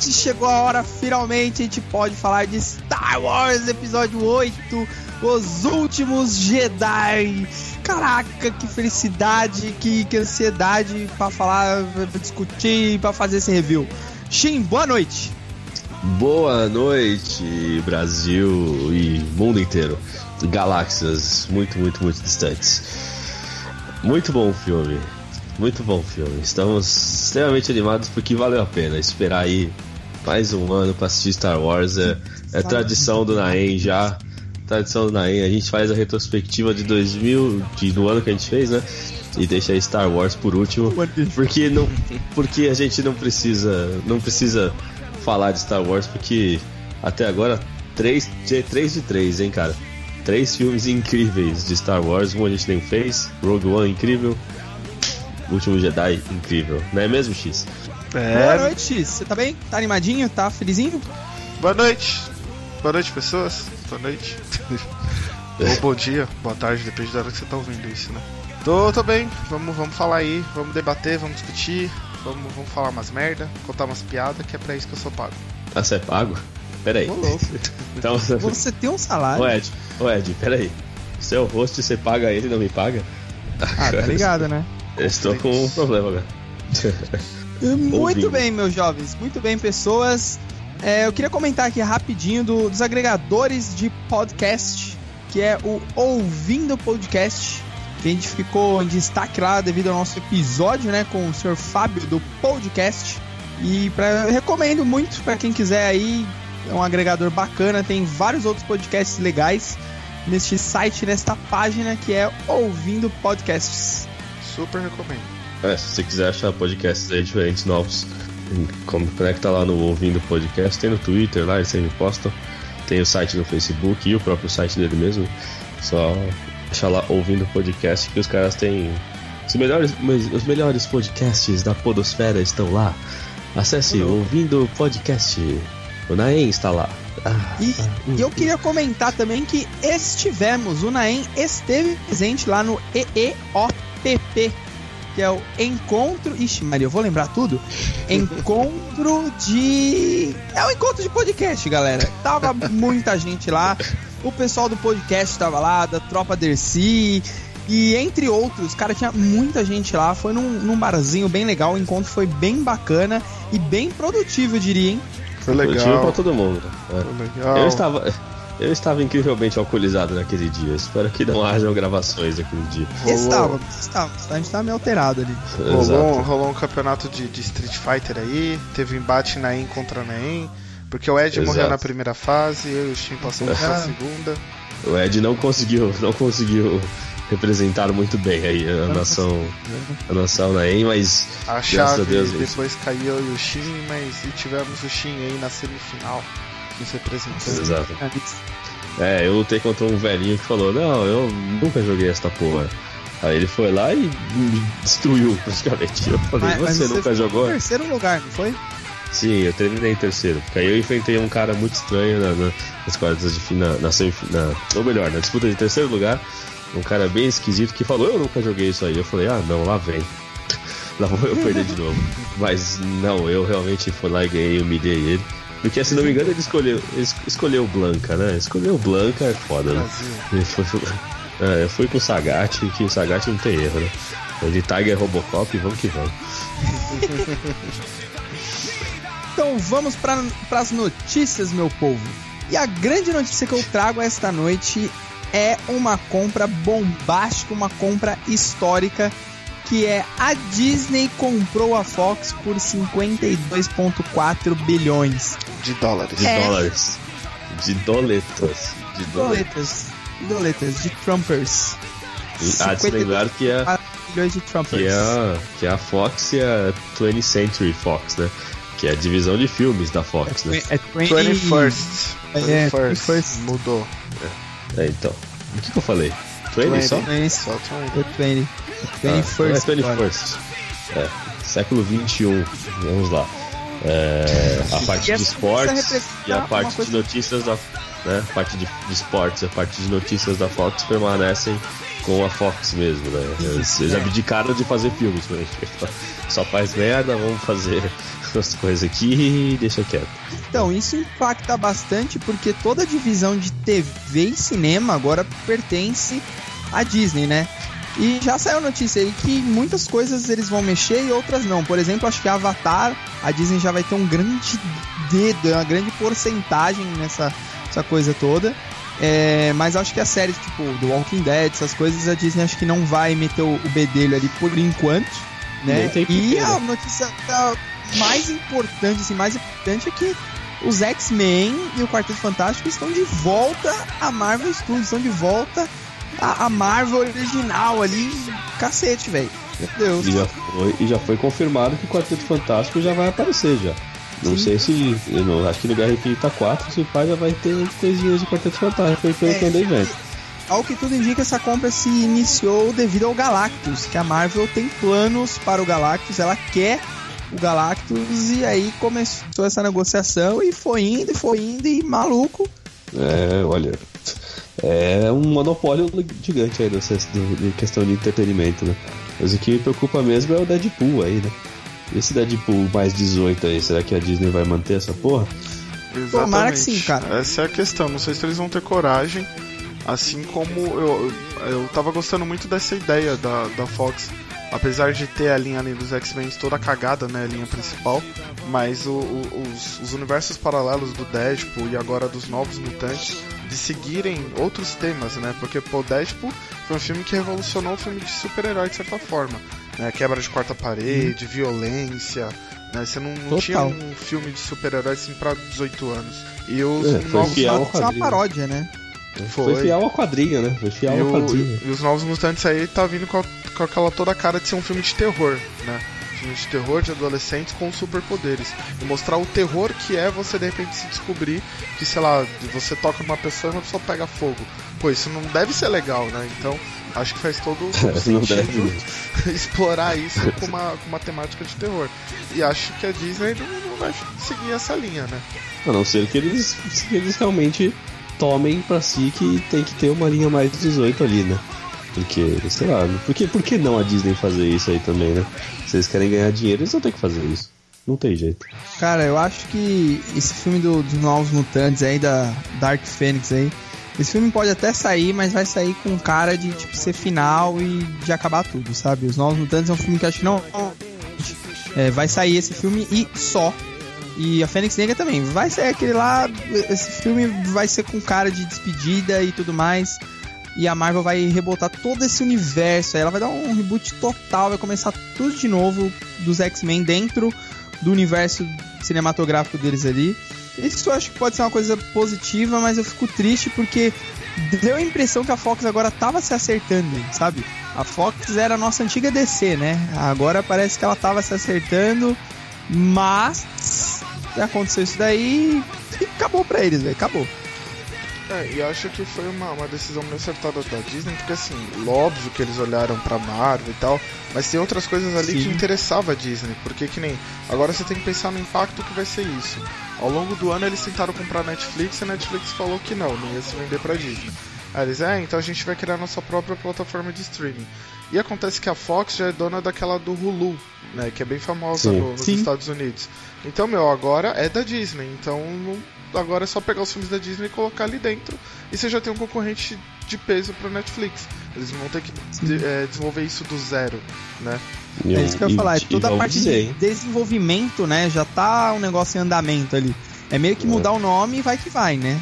chegou a hora, finalmente a gente pode falar de Star Wars Episódio 8, Os Últimos Jedi. Caraca, que felicidade, que, que ansiedade para falar, pra discutir, para fazer esse review. Shin, boa noite. Boa noite, Brasil e mundo inteiro. Galáxias muito, muito, muito distantes. Muito bom filme. Muito bom filme. Estamos extremamente animados porque valeu a pena esperar aí mais um ano para assistir Star Wars. É, é tradição do Naem já. Tradição do Naem. A gente faz a retrospectiva de 2000, de, do ano que a gente fez, né? E deixa aí Star Wars por último. Porque, não, porque a gente não precisa. Não precisa falar de Star Wars porque até agora 3, 3 de 3, hein, cara? Três filmes incríveis de Star Wars, um a gente nem fez, Rogue One incrível, Último Jedi incrível, não é mesmo, X? É... Boa noite, X. Você tá bem? Tá animadinho? Tá felizinho? Boa noite. Boa noite, pessoas. Boa noite. Ou bom dia, boa tarde, depende da hora que você tá ouvindo isso, né? Tô, tô bem, vamos, vamos falar aí, vamos debater, vamos discutir, vamos, vamos falar umas merda, contar umas piadas, que é pra isso que eu sou pago. Ah, você é pago? Peraí. Ô, louco. então, você tem um salário. Ô Ed, ô Ed, peraí. Você é o host e você paga ele e não me paga? Ah, tá ligado, né? Estou com um problema agora. Muito bem, meus jovens. Muito bem, pessoas. É, eu queria comentar aqui rapidinho do, dos agregadores de podcast, que é o Ouvindo Podcast, que a gente ficou em destaque lá devido ao nosso episódio, né, com o Sr. Fábio do podcast. E pra, eu recomendo muito para quem quiser aí, é um agregador bacana, tem vários outros podcasts legais neste site, nesta página que é Ouvindo Podcasts. Super recomendo. É, se você quiser achar podcasts aí diferentes, novos, como conecta lá no Ouvindo Podcast, tem no Twitter lá, eles sempre postam. Tem o site no Facebook e o próprio site dele mesmo. Só achar lá Ouvindo Podcast que os caras têm os melhores, os melhores podcasts da Podosfera estão lá. Acesse uhum. Ouvindo Podcast. O Naem está lá. Ah, e, ah, e eu queria comentar também que estivemos, o Naem esteve presente lá no EEOPP, que é o Encontro. Ixi, Maria, eu vou lembrar tudo. Encontro de. É o encontro de podcast, galera. Tava muita gente lá. O pessoal do podcast tava lá, da Tropa Dercy. E entre outros, cara, tinha muita gente lá. Foi num, num barzinho bem legal. O encontro foi bem bacana e bem produtivo, eu diria, hein? Foi legal. Produtivo pra todo mundo. Né? Foi legal. Eu estava. Eu estava incrivelmente alcoolizado naquele dia. Espero que não hajam gravações naquele dia. Estava, estava. A gente estava meio alterado ali. Rolou, rolou um campeonato de, de, Street Fighter aí. Teve embate Naem contra Naem. Porque o Ed Exato. morreu na primeira fase, eu e o Shin passamos pra segunda. O Ed não conseguiu, não conseguiu representar muito bem aí a nação, a nação Naem, mas a chave a Deus, depois caiu eu e o Shin, mas e tivemos o Shin aí na semifinal nos representando. Exato. É, eu lutei contra um velhinho que falou: Não, eu nunca joguei esta porra. Aí ele foi lá e me destruiu praticamente. Eu falei: mas, Você mas nunca jogou? terceiro lugar, não foi? Sim, eu terminei em terceiro. Porque aí eu enfrentei um cara muito estranho na, na, nas quartas de final, na, na, ou melhor, na disputa de terceiro lugar. Um cara bem esquisito que falou: Eu nunca joguei isso aí. Eu falei: Ah, não, lá vem. lá vou eu perder de novo. Mas não, eu realmente fui lá e ganhei, humilhei ele. Porque, se não me engano, ele escolheu, ele escolheu Blanca, né? Escolheu Blanca é foda, né? Ele foi, é, eu fui com o Sagat, que o Sagat não tem erro, né? De Tiger Robocop, vamos que vamos. então vamos para as notícias, meu povo. E a grande notícia que eu trago esta noite é uma compra bombástica, uma compra histórica que é a Disney comprou a Fox por 52,4 bilhões de dólares. De é. dólares. De doletas. De doletas. Doletas, de Trumpers. Ah, de lembrar que é. Milhões de Trumpers. Que é, a, que é a Fox e a 20th Century Fox, né? Que é a divisão de filmes da Fox, é, né? É 20... 21st. É, 21st. Mudou. É, então. O que, que eu falei? 20, 20 só? 20. Só 20. 20. 21st. Ah, é 21st. É, século 21. Vamos lá. É, a parte de esportes e a parte de notícias da né, a parte de, de esportes e a parte de notícias da Fox permanecem com a Fox mesmo, né? Eles, eles abdicaram de fazer filmes, mas só faz merda, vamos fazer as coisas aqui e deixa quieto. Então, isso impacta bastante porque toda a divisão de TV e cinema agora pertence à Disney, né? E já saiu notícia aí que muitas coisas eles vão mexer e outras não. Por exemplo, acho que Avatar, a Disney já vai ter um grande dedo, uma grande porcentagem nessa essa coisa toda. É, mas acho que a série, tipo, The Walking Dead, essas coisas, a Disney acho que não vai meter o, o bedelho ali por enquanto. Né? E a notícia mais importante, assim, mais importante é que os X-Men e o Quarteto Fantástico estão de volta a Marvel Studios, estão de volta a, a Marvel original ali. Cacete, velho. Meu Deus. E já, foi, e já foi confirmado que o Quarteto Fantástico já vai aparecer já. Não Sim. sei se. Eu não, acho que no Guerra Infinita 4, se pai já vai ter coisinhas de Quarteto Fantástico aí pelo é, que eu andei vendo. Ao que tudo indica, essa compra se iniciou devido ao Galactus, que a Marvel tem planos para o Galactus, ela quer o Galactus e aí começou essa negociação e foi indo, e foi indo e maluco. É, olha, é um monopólio gigante aí nessa questão de entretenimento, né? Mas o que me preocupa mesmo é o Deadpool aí, né? Esse Deadpool mais 18 aí, será que a Disney vai manter essa porra? Exatamente. Tomara que sim, cara. Essa é a questão. Não sei se eles vão ter coragem. Assim como eu, eu tava gostando muito dessa ideia da, da Fox. Apesar de ter a linha ali dos X-Men toda cagada, né? A linha principal. Mas o, o, os, os universos paralelos do Deadpool e agora dos Novos Mutantes de seguirem outros temas, né? Porque pô, Deadpool foi um filme que revolucionou o filme de super-herói de certa forma né? Quebra de quarta parede, hum. violência. Né? Você não, não tinha um filme de super-herói assim pra 18 anos. E os é, novos fiel é uma paródia, né? Foi. foi fiel ao quadrinho, né? Foi fiel ao quadrinho. E os Novos Mutantes aí tá vindo com, a, com aquela toda a cara de ser um filme de terror, né? De terror de adolescentes com superpoderes. E mostrar o terror que é você de repente se descobrir que, sei lá, você toca numa pessoa e uma pessoa pega fogo. Pô, isso não deve ser legal, né? Então Acho que faz todo o sentido explorar isso com uma, com uma temática de terror. E acho que a Disney não, não vai seguir essa linha, né? A não ser que eles, que eles realmente tomem para si que tem que ter uma linha mais 18 ali, né? Porque, sei lá, por que, por que não a Disney fazer isso aí também, né? Se eles querem ganhar dinheiro, eles vão ter que fazer isso. Não tem jeito. Cara, eu acho que esse filme do, dos Novos Mutantes aí, da Dark Phoenix aí, esse filme pode até sair, mas vai sair com cara de tipo ser final e de acabar tudo, sabe? Os Novos Mutantes é um filme que acho que não. É, vai sair esse filme e só. E a Fênix Negra também. Vai ser aquele lá. Esse filme vai ser com cara de despedida e tudo mais. E a Marvel vai rebotar todo esse universo. Ela vai dar um reboot total, vai começar tudo de novo dos X-Men dentro do universo cinematográfico deles ali. Isso eu acho que pode ser uma coisa positiva, mas eu fico triste porque deu a impressão que a Fox agora tava se acertando, sabe? A Fox era a nossa antiga DC, né? Agora parece que ela tava se acertando, mas aconteceu isso daí e acabou pra eles, velho. Acabou. É, e acho que foi uma, uma decisão meio acertada da Disney, porque assim, óbvio que eles olharam pra Marvel e tal, mas tem outras coisas ali Sim. que interessava a Disney, porque que nem. Agora você tem que pensar no impacto que vai ser isso. Ao longo do ano eles tentaram comprar a Netflix e a Netflix falou que não, não ia se vender pra Disney. Aí eles, é, então a gente vai criar nossa própria plataforma de streaming. E acontece que a Fox já é dona daquela do Hulu, né, que é bem famosa no, nos Sim. Estados Unidos. Então, meu, agora é da Disney, então não agora é só pegar os filmes da Disney e colocar ali dentro. E você já tem um concorrente de peso para Netflix. Eles vão ter que de, é, desenvolver isso do zero, né? é isso que eu ia falar. É toda a parte dizer, de desenvolvimento, né? Já tá um negócio em andamento ali. É meio que mudar é. o nome e vai que vai, né?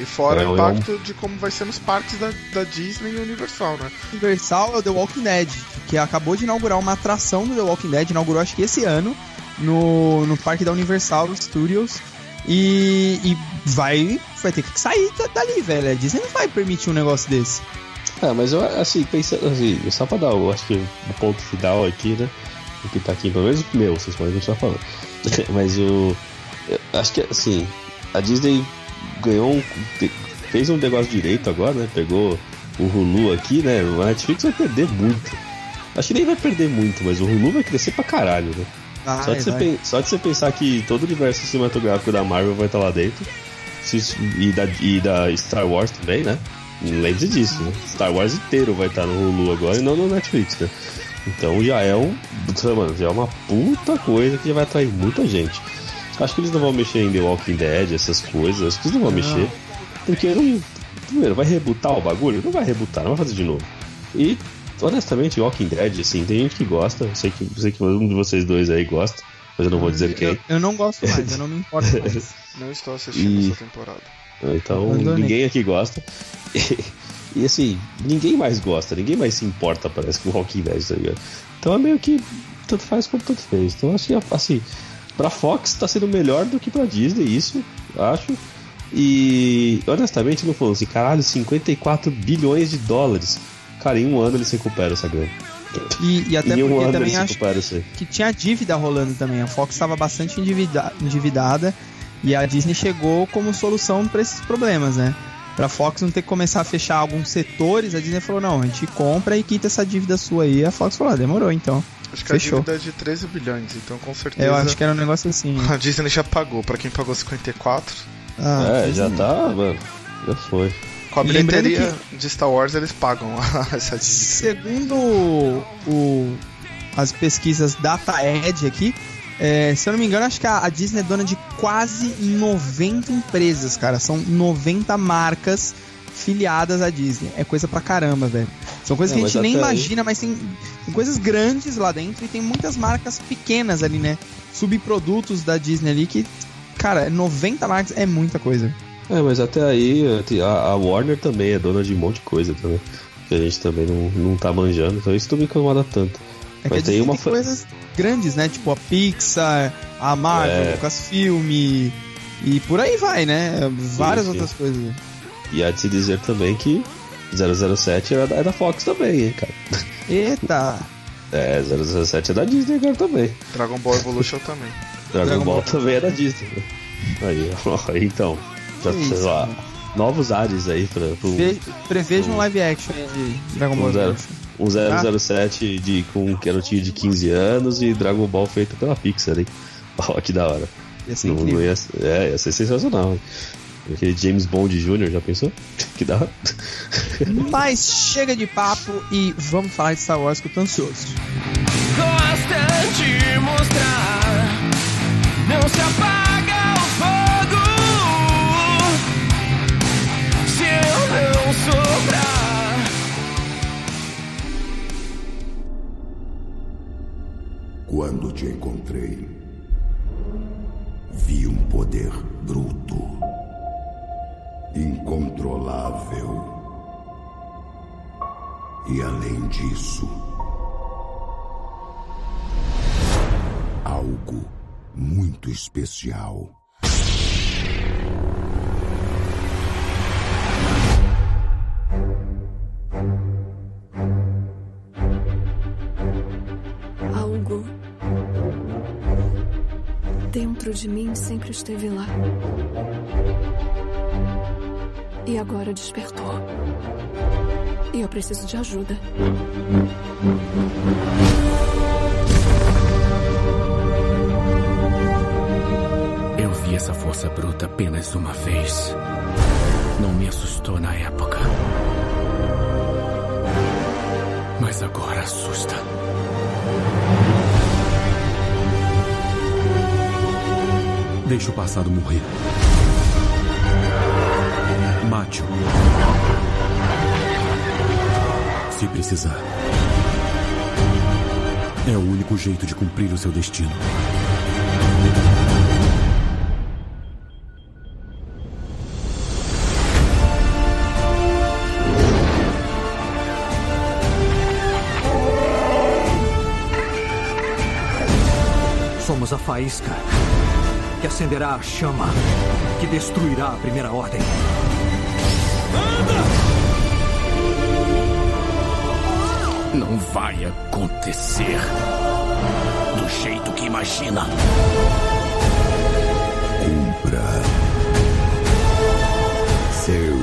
E fora é, o impacto de como vai ser nos parques da, da Disney e Universal, né? Universal é o The Walking Dead, que acabou de inaugurar uma atração do The Walking Dead, inaugurou acho que esse ano, no, no parque da Universal Studios. E, e vai, vai ter que sair dali, velho. A Disney não vai permitir um negócio desse. Ah, mas eu, assim, pensando assim, só pra dar, eu acho que o ponto final aqui, né? O que tá aqui, pelo menos o meu, vocês podem continuar falando. mas o. acho que, assim, a Disney ganhou um. fez um negócio direito agora, né? Pegou o Hulu aqui, né? O Netflix vai perder muito. Acho que nem vai perder muito, mas o Hulu vai crescer pra caralho, né? Vai, só, de você, só de você pensar que todo o universo cinematográfico da Marvel vai estar lá dentro. E da, e da Star Wars também, né? lembre disso, né? Star Wars inteiro vai estar no Hulu agora e não no Netflix, né? Então já é um. Mano, já é uma puta coisa que já vai atrair muita gente. Acho que eles não vão mexer em The Walking Dead, essas coisas. Acho que eles não vão não. mexer. Porque não. Primeiro, vai rebutar o bagulho? Não vai rebutar, não vai fazer de novo. E, honestamente, Walking Dead, assim, tem gente que gosta. Eu sei que, sei que um de vocês dois aí gosta. Mas eu não vou dizer quem. Eu, eu não gosto mais, eu não me importo mais. não estou assistindo e... essa temporada. Então, ninguém aqui gosta. E, e, assim, ninguém mais gosta, ninguém mais se importa, parece, com o Walking Dead, tá ligado? Então é meio que tanto faz como tanto fez. Então acho que, assim, pra Fox tá sendo melhor do que pra Disney, isso, acho. E honestamente, não falou assim, caralho, 54 bilhões de dólares. Cara, em um ano eles recuperam essa grana. E, e até em porque também acho que tinha dívida rolando também. A Fox estava bastante endivida, endividada e a Disney chegou como solução para esses problemas, né? Pra Fox não ter que começar a fechar alguns setores, a Disney falou: não, a gente compra e quita essa dívida sua aí. A Fox falou: ah, demorou então. Acho que Fechou. a dívida é de 13 bilhões, então com certeza. Eu acho que era um negócio assim. A Disney já pagou, pra quem pagou 54. Ah, é, já tá, mano. Já foi. Com a bilheteria que... de Star Wars eles pagam essa dívida. Segundo o, as pesquisas DataEd aqui, é, se eu não me engano, acho que a, a, Disney é dona de quase 90 empresas, cara. São 90 marcas filiadas à Disney. É coisa pra caramba, velho. São coisas que a gente nem imagina, aí... mas tem, tem, coisas grandes lá dentro e tem muitas marcas pequenas ali, né? Subprodutos da Disney ali que, cara, 90 marcas é muita coisa. É, mas até aí a, Warner também é dona de um monte de coisa também. Que a gente também não, não tá manjando, então isso não me incomoda tanto. É mas tem uma tem coisas grandes, né? Tipo a Pixar, a Marvel, é. Lucasfilm e por aí vai, né? Várias sim, sim. outras coisas. E há de se dizer também que 007 é da, é da Fox também, hein, cara. Eita! É, 007 é da Disney agora também. Dragon Ball Evolution também. Dragon, Dragon Ball, Ball, também é da Disney. Aí, ó, então. Já, isso, lá, novos ares aí pra. Pro, Preveja um live action de Dragon Ball. Um 007 ah. de, com um garotinho de 15 anos e Dragon Ball feito pela Pixar, hein? Ó, que da hora. Ia ser, não, não ia, é, ia ser sensacional. Hein? Aquele James Bond Jr., já pensou? que da hora. Mas chega de papo e vamos falar de Star Wars que eu tô ansioso. Gosta de mostrar, não se apaga Quando te encontrei, vi um poder bruto, incontrolável. E além disso, algo muito especial. De mim sempre esteve lá. E agora despertou. E eu preciso de ajuda. Eu vi essa força bruta apenas uma vez. Não me assustou na época. Mas agora assusta. Deixe o passado morrer. Mate-o. Se precisar. É o único jeito de cumprir o seu destino. Somos a faísca que acenderá a chama que destruirá a Primeira Ordem. Anda! Não vai acontecer do jeito que imagina. Cumpra seu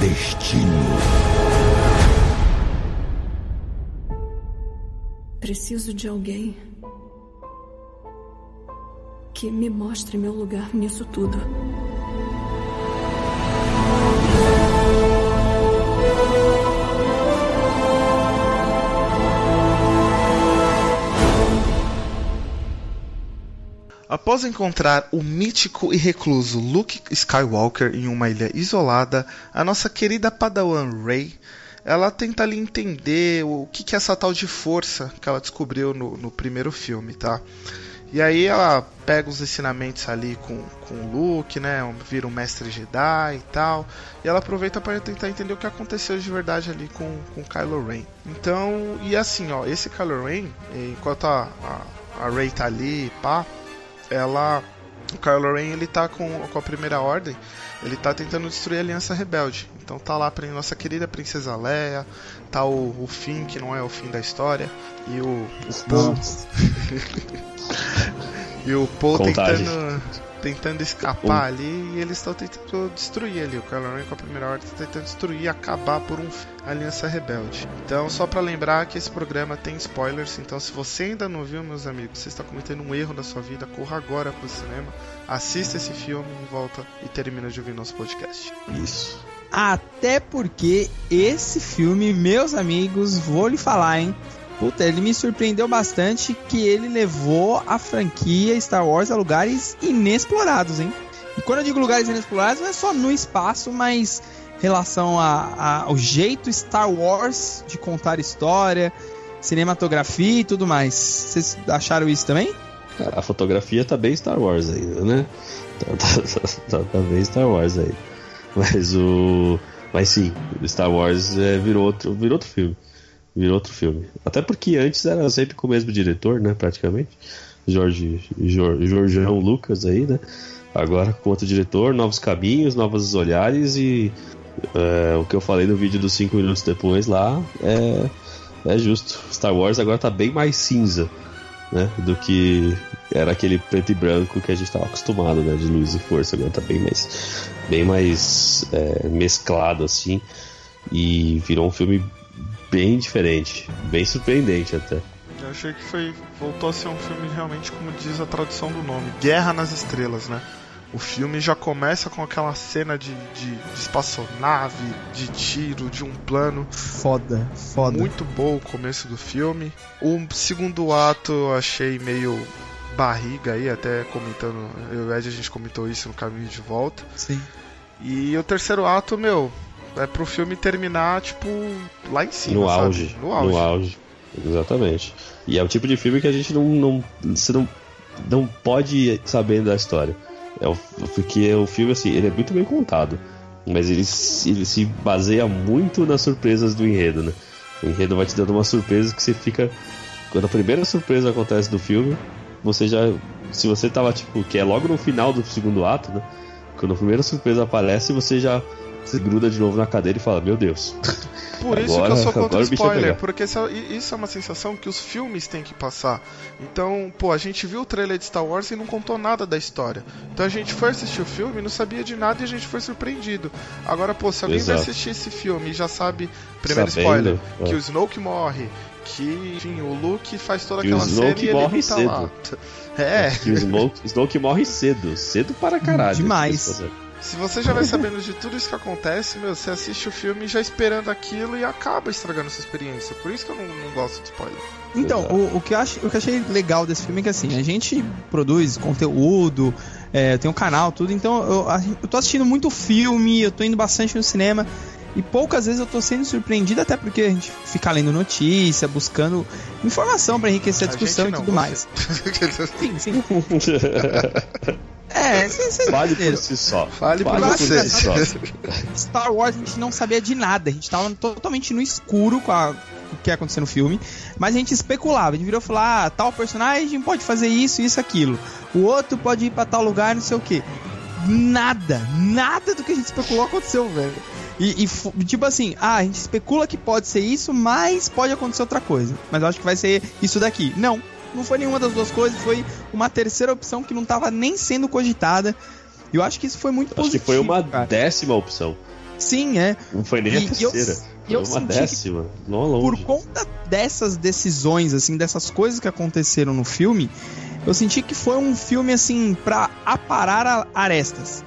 destino. Preciso de alguém que me mostre meu lugar nisso tudo. Após encontrar o mítico e recluso Luke Skywalker em uma ilha isolada, a nossa querida Padawan Rey ela tenta lhe entender o que, que é essa tal de força que ela descobriu no, no primeiro filme, tá? E aí ela pega os ensinamentos ali com, com o Luke, né? Vira um mestre Jedi e tal. E ela aproveita para tentar entender o que aconteceu de verdade ali com, com Kylo Ren. Então, e assim, ó, esse Kylo Ren, enquanto a, a, a Rey tá ali, pá, ela. O Kylo Ren ele tá com, com a primeira ordem, ele tá tentando destruir a Aliança Rebelde. Então tá lá pra nossa querida Princesa Leia, tá o, o fim, que não é o fim da história, e o, o Paul. e o Paul Contagem. tentando, tentando escapar ali e eles estão tentando destruir ali. O Kylo Ren com a primeira ordem tá tentando destruir, acabar por um a Aliança Rebelde. Então, só pra lembrar que esse programa tem spoilers, então se você ainda não viu, meus amigos, você está cometendo um erro na sua vida, corra agora pro cinema, assista esse filme e volta e termina de ouvir nosso podcast. Isso. Até porque esse filme, meus amigos, vou lhe falar, hein? Puta, ele me surpreendeu bastante que ele levou a franquia Star Wars a lugares inexplorados, hein? E quando eu digo lugares inexplorados, não é só no espaço, mas relação a- a- ao jeito Star Wars de contar história, cinematografia e tudo mais. Vocês acharam isso também? A fotografia tá bem Star Wars ainda, né? Tá, tá- tá- tá- tá bem Star Wars aí. Mas o. Mas sim, Star Wars é, virou, outro, virou outro filme. Virou outro filme. Até porque antes era sempre com o mesmo diretor, né? Praticamente. Jorge, Jor- Jorgeão Lucas aí, né? Agora com outro diretor, novos caminhos, novos olhares e é, o que eu falei no vídeo dos 5 minutos depois lá é, é justo. Star Wars agora tá bem mais cinza né, do que era aquele preto e branco que a gente estava acostumado, né, de luz e força. Agora tá bem mais, bem mais é, mesclado assim e virou um filme bem diferente, bem surpreendente até. Eu achei que foi. voltou a ser um filme realmente, como diz a tradução do nome, Guerra nas Estrelas, né? O filme já começa com aquela cena de, de, de espaçonave, de tiro, de um plano. Foda, foda. Muito bom o começo do filme. O segundo ato eu achei meio barriga aí, até comentando. Eu e o Ed a gente comentou isso no caminho de volta. Sim. E o terceiro ato, meu, é pro filme terminar, tipo, lá em cima. no sabe? auge, No auge. no auge, exatamente. E é o tipo de filme que a gente não, não você não, não pode ir sabendo da história. É o, porque o filme assim, ele é muito bem contado, mas ele, se- ele se baseia muito nas surpresas do enredo, né? O enredo vai te dando uma surpresa que você fica quando a primeira surpresa acontece do filme, você já se você tava tipo, que é logo no final do segundo ato, né? Quando a primeira surpresa aparece, você já se gruda de novo na cadeira e fala: "Meu Deus". Por isso Agora- que eu sou contra vai spoiler, porque essa- i- isso é uma sensação que os filmes têm que passar. Então, pô, a gente viu o trailer de Star Wars e não contou nada da história. Então a gente foi assistir o filme, não sabia de nada e a gente foi surpreendido. Agora, pô, se alguém vai Exato. assistir esse filme e já sabe, primeiro Sabendo, spoiler, é. que o Snoke morre, que, enfim, o Luke faz toda E aquela cena e ele morre não tá cedo. lá. É, Que o Snoke, Snoke morre cedo, cedo para caralho. Demais. Se você já vai sabendo de tudo isso que acontece, meu, você assiste o filme já esperando aquilo e acaba estragando essa experiência. Por isso que eu não, não gosto de spoiler. Então, o, o que eu acho, o que eu achei legal desse filme é que assim, a gente produz conteúdo, é, tem um canal, tudo, então eu, a- eu tô assistindo muito filme, eu tô indo bastante no cinema. E poucas vezes eu tô sendo surpreendido, até porque a gente fica lendo notícia, buscando informação pra enriquecer a discussão gente e não, tudo você. mais. Sim, sim. É, Fale por entenderam. si só. Fale por Fale você. si só. Star Wars a gente não sabia de nada, a gente tava totalmente no escuro com, a- com o que ia acontecer no filme, mas a gente especulava, a gente virou falou: ah, tal personagem pode fazer isso, isso, aquilo, o outro pode ir pra tal lugar, não sei o que. Nada, nada do que a gente especulou aconteceu, velho. E, e tipo assim, ah, a gente especula que pode ser isso, mas pode acontecer outra coisa. Mas eu acho que vai ser isso daqui. Não, não foi nenhuma das duas coisas, foi uma terceira opção que não tava nem sendo cogitada. E eu acho que isso foi muito Acho que positivo. foi uma cara. décima opção. Sim, é. Não foi nem a E- e eu- terceira. eu foi uma senti que décima. Por longe. conta dessas decisões, assim, dessas coisas que aconteceram no filme, eu senti que foi um filme, assim, pra aparar a- arestas.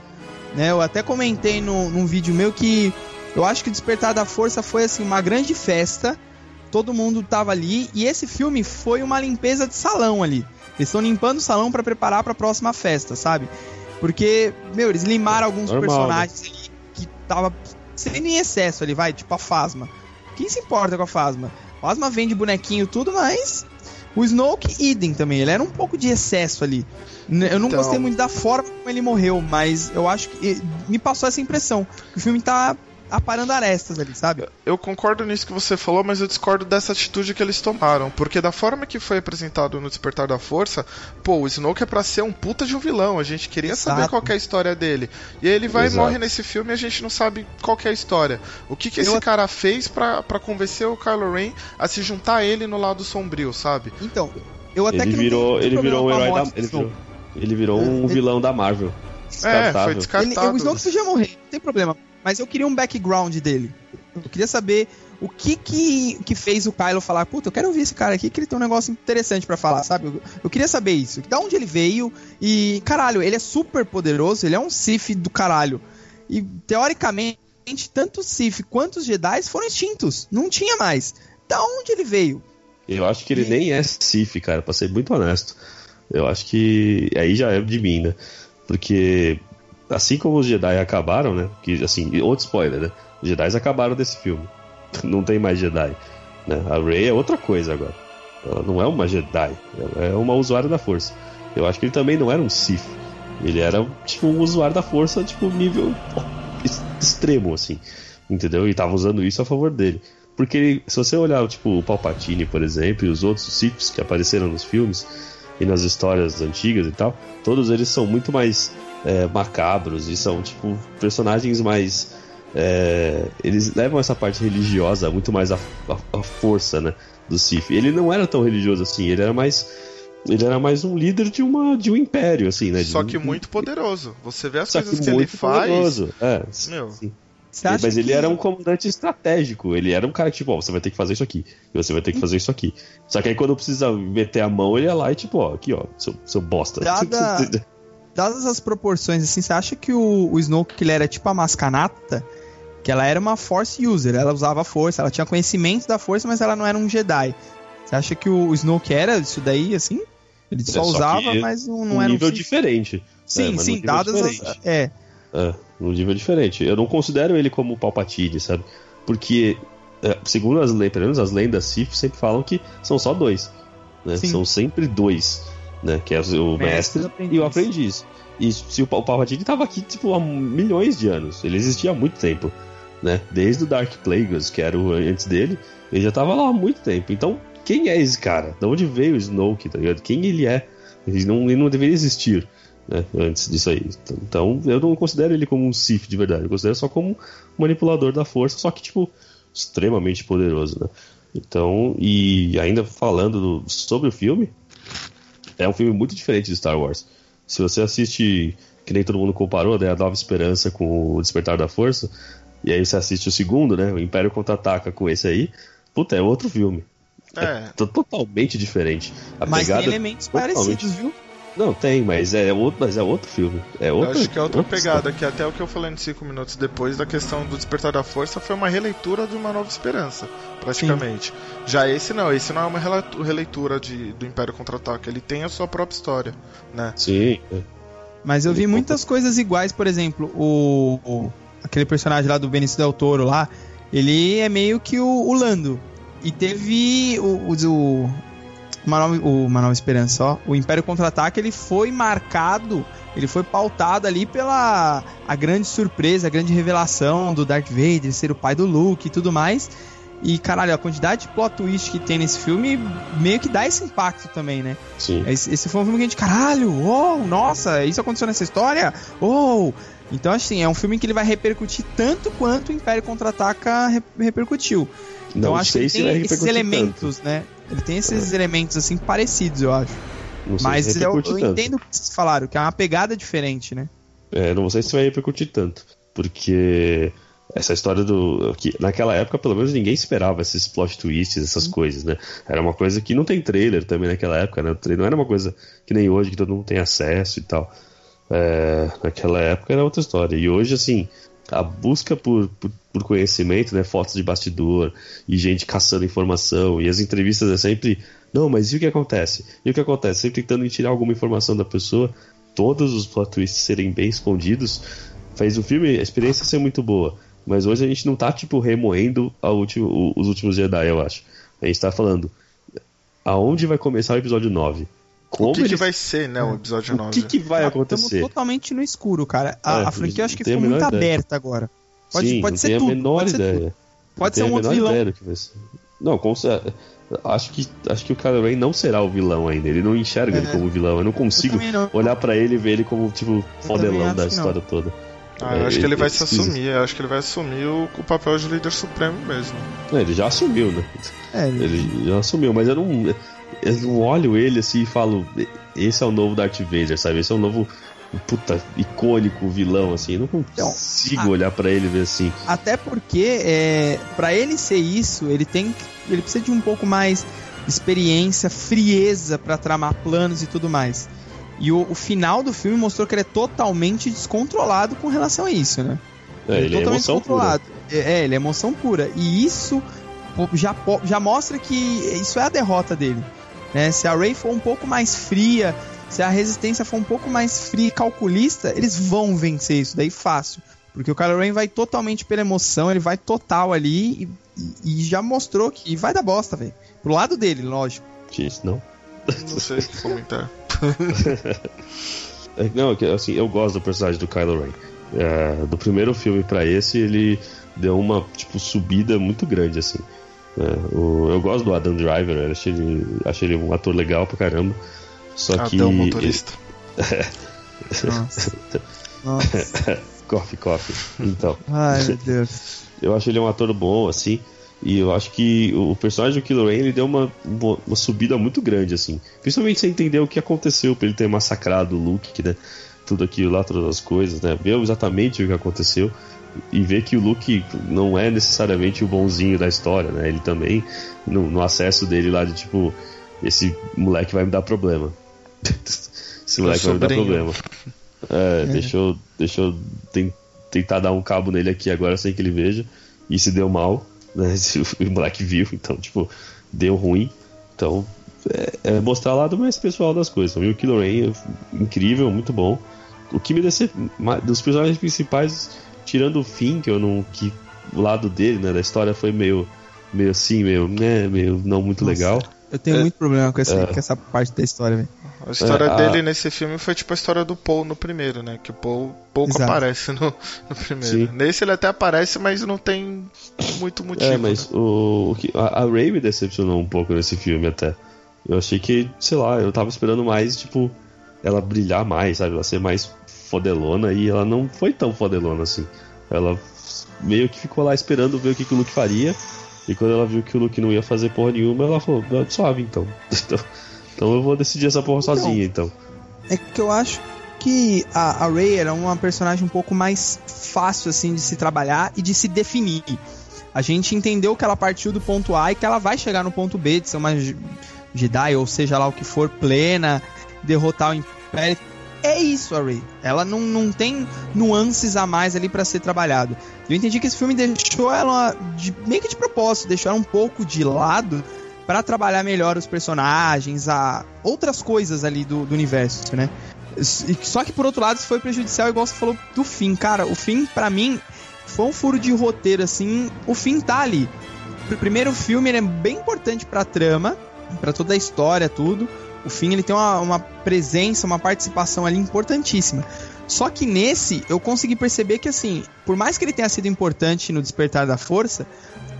Né? Eu até comentei no, num vídeo meu que eu acho que o Despertar da Força foi, assim, uma grande festa. Todo mundo tava ali. E esse filme foi uma limpeza de salão ali. Eles estão limpando o salão pra preparar pra próxima festa, sabe? Porque, meu, eles limaram alguns Normal, personagens ali que tava sendo em excesso ali, vai, tipo a Fasma. Quem se importa com a Fasma? A Fasma vende bonequinho e tudo, mas o Snoke, idem também. Ele era um pouco de excesso ali. N- Eu não Então. gostei muito da forma como ele morreu, mas eu acho que me passou essa impressão. Que o filme tá aparando arestas ali, sabe? Eu concordo nisso que você falou, mas eu discordo dessa atitude que eles tomaram. Porque da forma que foi apresentado no Despertar da Força, pô, o Snoke é pra ser um puta de um vilão. A gente queria saber Exato. qual que é a história dele. E aí ele vai e Exato. morre nesse filme e a gente não sabe qual que é a história. O que, que esse Eu- cara fez pra, pra convencer o Kylo Ren a se juntar a ele no lado sombrio, sabe? Então, eu até Ele que virou, ele virou um herói da. Ele virou, ele virou um Ele- vilão da Marvel. É, foi Ele, descartado. o Snoke podia morrer, não tem problema. Mas eu queria um background dele. Eu queria saber o que que, que fez o Kylo falar, puta, eu quero ouvir esse cara aqui que ele tem um negócio interessante pra falar, sabe? Eu, eu queria saber isso. Da onde ele veio e, caralho, ele é super poderoso, ele é um Sith do caralho. E, teoricamente, tanto o Sith quanto os Jedi foram extintos. Não tinha mais. Da onde ele veio? Eu acho que ele nem é Sif, cara, pra ser muito honesto. Eu acho que aí já é de mim, né? Porque assim como os Jedi acabaram, né? Que assim, outro spoiler, né? Os Jedi acabaram desse filme. Não tem mais Jedi. Né? A Rey é outra coisa agora. Ela não é uma Jedi, ela é uma usuária da força. Eu acho que ele também não era um Sith. Ele era tipo um usuário da força, tipo, nível ex- extremo, assim. Entendeu? E tava usando isso a favor dele. Porque ele- se você olhar, tipo, o Palpatine, por exemplo, e os outros Siths que apareceram nos filmes e nas histórias antigas e tal, todos eles são muito mais é, macabros e são, tipo, personagens mais. é, eles levam essa parte religiosa muito mais à, à- à força, né? Do Sith. Ele não era tão religioso assim, ele era mais. Ele era mais um líder de, uma, de um império, assim, né? Só um- que muito poderoso. Você vê as só coisas que que, ele muito faz. poderoso. É, Meu. sim. Mas ele que- era um comandante estratégico. Ele era um cara que, tipo, ó, você vai ter que fazer isso aqui. E você vai ter que fazer isso aqui. Só que aí quando precisa meter a mão, ele ia lá e, tipo, ó, aqui, ó, seu, seu bosta. Dada- dadas as proporções, assim, você acha que o, o Snoke ele era tipo a Mascanata? Que ela era uma Force User, ela usava a força, ela tinha conhecimento da força, mas ela não era um Jedi. Você acha que o Snoke era isso daí, assim? Ele só, É, só usava, que mas não, não um era nível um Sith. diferente. Sim, É, sim, nível dadas as, diferente. É, É, num nível diferente. Eu não considero ele como o Palpatine, sabe? Porque, é, segundo as lendas, pelo menos as lendas Sith sempre falam que são só dois. Né? Sim. São sempre dois. Né? Que é o Mestre mestre, e o aprendiz. e se o, Pa- o Palpatine tava aqui, tipo, há milhões de anos. Ele existia há muito tempo. Né? Desde o Dark Plagueis, que era o antes dele, ele já tava lá há muito tempo. Então, quem é esse cara? De onde veio o Snoke, tá ligado? Quem ele é? Ele não, ele não deveria existir né, antes disso aí. Então, eu não considero ele como um Sith de verdade. Eu considero só como um manipulador da força, só que, tipo, extremamente poderoso, né? Então, e ainda falando do- sobre o filme, é um filme muito diferente de Star Wars. Se você assiste, que nem todo mundo comparou, né, a Nova Esperança com o Despertar da Força, e aí você assiste o segundo, né, o Império Contra-Ataca com esse aí, puta, é outro filme. É. T- Totalmente diferente. A mas tem pegada elementos totalmente- parecidos, viu? Não, tem, mas é outro, mas é outro filme. É Eu outra, acho que é outra pegada, que até o que eu falei nos 5 minutos depois da questão do Despertar da Força foi uma releitura de Uma Nova Esperança, praticamente. Já esse não, esse não é uma releitura de, do Império Contra-Ataque, ele tem a sua própria história, né? Sim. é. Mas eu vi muitas coisas iguais, por exemplo, o, o- aquele personagem lá do Benício Del Toro lá, ele é meio que o, o Lando. E teve o, o, o- uma, nova, o- uma Nova Esperança, ó. O Império Contra-Ataque, ele foi marcado, ele foi pautado ali pela a grande surpresa, a grande revelação do Darth Vader ser o pai do Luke e tudo mais. E, caralho, a quantidade de plot twist que tem nesse filme meio que dá esse impacto também, né? Sim. Esse, esse foi um filme que a gente, caralho, oh, nossa, isso aconteceu nessa história? Oh! Então, assim, é um filme que ele vai repercutir tanto quanto o Império Contra-Ataca re- repercutiu. Então, Não acho que se tem vai esses elementos, né? Ele tem esses elementos, assim, parecidos, eu acho. Não sei Mas se eu, repercute eu tanto. entendo o que vocês falaram, que é uma pegada diferente, né? É, não sei se vai repercutir tanto. Porque essa história do. Que, naquela época, pelo menos, ninguém esperava esses plot twists, essas coisas, né? Era uma coisa que não tem trailer também naquela época, né? Não era uma coisa que nem hoje, que todo mundo tem acesso e tal. É, naquela época era outra história. E hoje, assim, a busca por, por, por conhecimento, né? Fotos de bastidor e gente caçando informação. E as entrevistas é sempre. Não, mas e o que acontece? E o que acontece? Sempre tentando tirar alguma informação da pessoa. Todos os plot twists serem bem escondidos. Faz o filme, a experiência ser muito boa. Mas hoje a gente não tá, tipo, remoendo a último, o- os últimos Jedi, eu acho. A gente tá falando. Aonde vai começar o episódio 9? Como o que, que eles- vai ser, né, o episódio O 9? que, que vai Estamos acontecer? totalmente no escuro, cara. A, É, a franquia eu acho que ficou muito ideia. aberta agora. Pode, Sim, pode não ser tenho tudo. a menor pode ser ideia. tudo. Pode ser Não um tenho a outro menor vilão. ideia do que vai ser. Não, com acho que acho que o Kylo Ren não será o vilão ainda. Ele não enxerga É. ele como vilão. Eu não consigo também não. olhar pra ele e ver ele como tipo fodelão acho da que não. história toda. Ah, eu É, acho que ele vai se esquisito. assumir, eu acho que ele vai assumir o, o papel de líder supremo mesmo. É, ele já assumiu, né? É, Ele já assumiu, mas eu não eu não olho ele assim e falo, esse é o novo Darth Vader, sabe? Esse é o novo puta icônico vilão assim. Eu não consigo Então, a- olhar pra ele e ver assim. Até porque, é, para ele ser isso, ele tem ele precisa de um pouco mais de experiência, frieza pra tramar planos e tudo mais. E o, o final do filme mostrou que ele é totalmente descontrolado com relação a isso, né? É, ele é totalmente emoção pura. descontrolado. É, é, ele é emoção pura. E isso já, já mostra que isso é a derrota dele. Né? Se a Rey for um pouco mais fria, se a resistência for um pouco mais fria e calculista, eles vão vencer isso daí fácil. Porque o Kylo Ren vai totalmente pela emoção, ele vai total ali e, e- e já mostrou que vai dar bosta, velho. Pro lado dele, lógico. Gente, não. Não sei o que comentar. É, Não, é que, assim, eu gosto do personagem do Kylo Ren. É, do primeiro filme pra esse, ele deu uma tipo subida muito grande, assim. É, o- eu gosto do Adam Driver, achei ele, achei ele um ator legal pra caramba. Só que. Adão motorista. Nossa. Nossa. coffee, coffee. Então. Ai, meu Deus. Eu acho ele um ator bom, assim. E eu acho que o personagem do Kylo Ren ele deu uma, uma, subida muito grande, assim. Principalmente você entender o que aconteceu pra ele ter massacrado o Luke, né? Tudo aquilo lá, todas as coisas, né? Ver exatamente o que aconteceu. E ver que o Luke não é necessariamente o bonzinho da história, né? Ele também, no, no acesso dele lá de tipo, esse moleque vai me dar problema. esse moleque vai me dar problema. É, deixa eu, deixa eu ten- tentar dar um cabo nele aqui agora sem que ele veja. E se deu mal, né? Se o, o moleque viu, então, tipo, deu ruim. Então, é, é mostrar o lado mais pessoal das coisas. Pra mim, o Kylo Ren é incrível, muito bom. O que me decep... ma- dos personagens principais, tirando o fim, que eu não. que o lado dele, né, da história foi meio. meio assim, meio. né, meio não muito Nossa. legal. Eu tenho É. muito problema com essa, É. com essa parte da história, velho. A história É, a- dele nesse filme foi tipo a história do Paul no primeiro, né? Que o Paul pouco Exato. aparece no, no primeiro. Sim. Nesse ele até aparece, mas não tem muito motivo. É, mas né? o, a, a Ray me decepcionou um pouco nesse filme até. Eu achei que, sei lá, eu tava esperando mais, tipo, ela brilhar mais, sabe? Ela ser mais fodelona e ela não foi tão fodelona assim. Ela meio que ficou lá esperando ver o que, que o Luke faria. E quando ela viu que o Luke não ia fazer porra nenhuma, ela falou, "Ah, suave então. então. Então eu vou decidir essa porra sozinha, então. É que eu acho que a, a Rey era uma personagem um pouco mais fácil assim de se trabalhar e de se definir. A gente entendeu que ela partiu do ponto A e que ela vai chegar no ponto B de ser uma Jedi, ou seja lá o que for, plena, derrotar o Império. É isso a Rey. Ela não, não tem nuances a mais ali pra ser trabalhado. Eu entendi que esse filme deixou ela de- meio que de propósito, deixou ela um pouco de lado pra trabalhar melhor os personagens, a outras coisas ali do, do universo, né? Só que por outro lado, isso foi prejudicial, igual você falou do fim. Cara, o fim, pra mim, foi um furo de roteiro, assim. O fim tá ali. O primeiro filme ele é bem importante pra trama, pra toda a história, tudo. O fim ele tem uma, uma presença, uma participação ali importantíssima. Só que nesse, eu consegui perceber que, assim, por mais que ele tenha sido importante no Despertar da Força,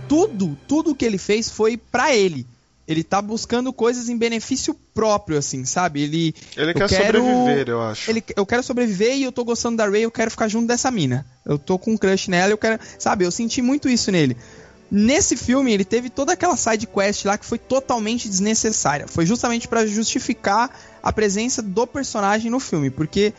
tudo, tudo que ele fez foi pra ele. Ele tá buscando coisas em benefício próprio, assim, sabe? Ele. Ele quer quero- sobreviver, eu acho. Ele, eu quero sobreviver e eu tô gostando da Ray, eu quero ficar junto dessa mina. Eu tô com um crush nela, eu quero. Sabe, eu senti muito isso nele. Nesse filme, ele teve toda aquela side quest lá que foi totalmente desnecessária. Foi justamente pra justificar a presença do personagem no filme. Porque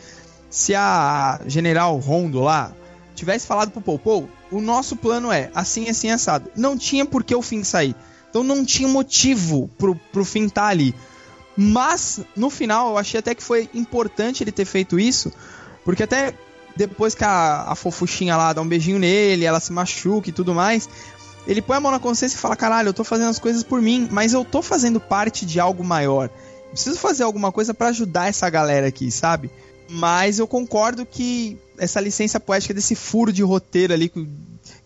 se a General Rondo lá tivesse falado pro Paul, o nosso plano é assim, assim, assado. Não tinha por que o fim sair. Então não tinha motivo pro, pro fim estar ali. Mas, no final, eu achei até que foi importante ele ter feito isso, porque até depois que a, a fofuchinha lá dá um beijinho nele, ela se machuca e tudo mais, ele põe a mão na consciência e fala: caralho, eu tô fazendo as coisas por mim, mas eu tô fazendo parte de algo maior. Preciso fazer alguma coisa pra ajudar essa galera aqui, sabe? Mas eu concordo que essa licença poética desse furo de roteiro ali, que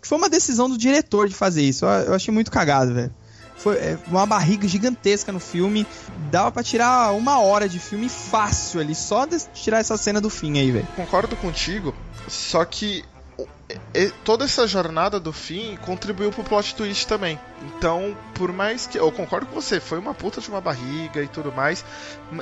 foi uma decisão do diretor de fazer isso. Eu achei muito cagado, velho. Foi é, uma barriga gigantesca no filme. Dava pra tirar uma hora de filme fácil ali, só de tirar essa cena do fim aí, velho. Concordo contigo, só que toda essa jornada do fim contribuiu pro plot twist também. Então, por mais que. Eu concordo com você, foi uma puta de uma barriga e tudo mais.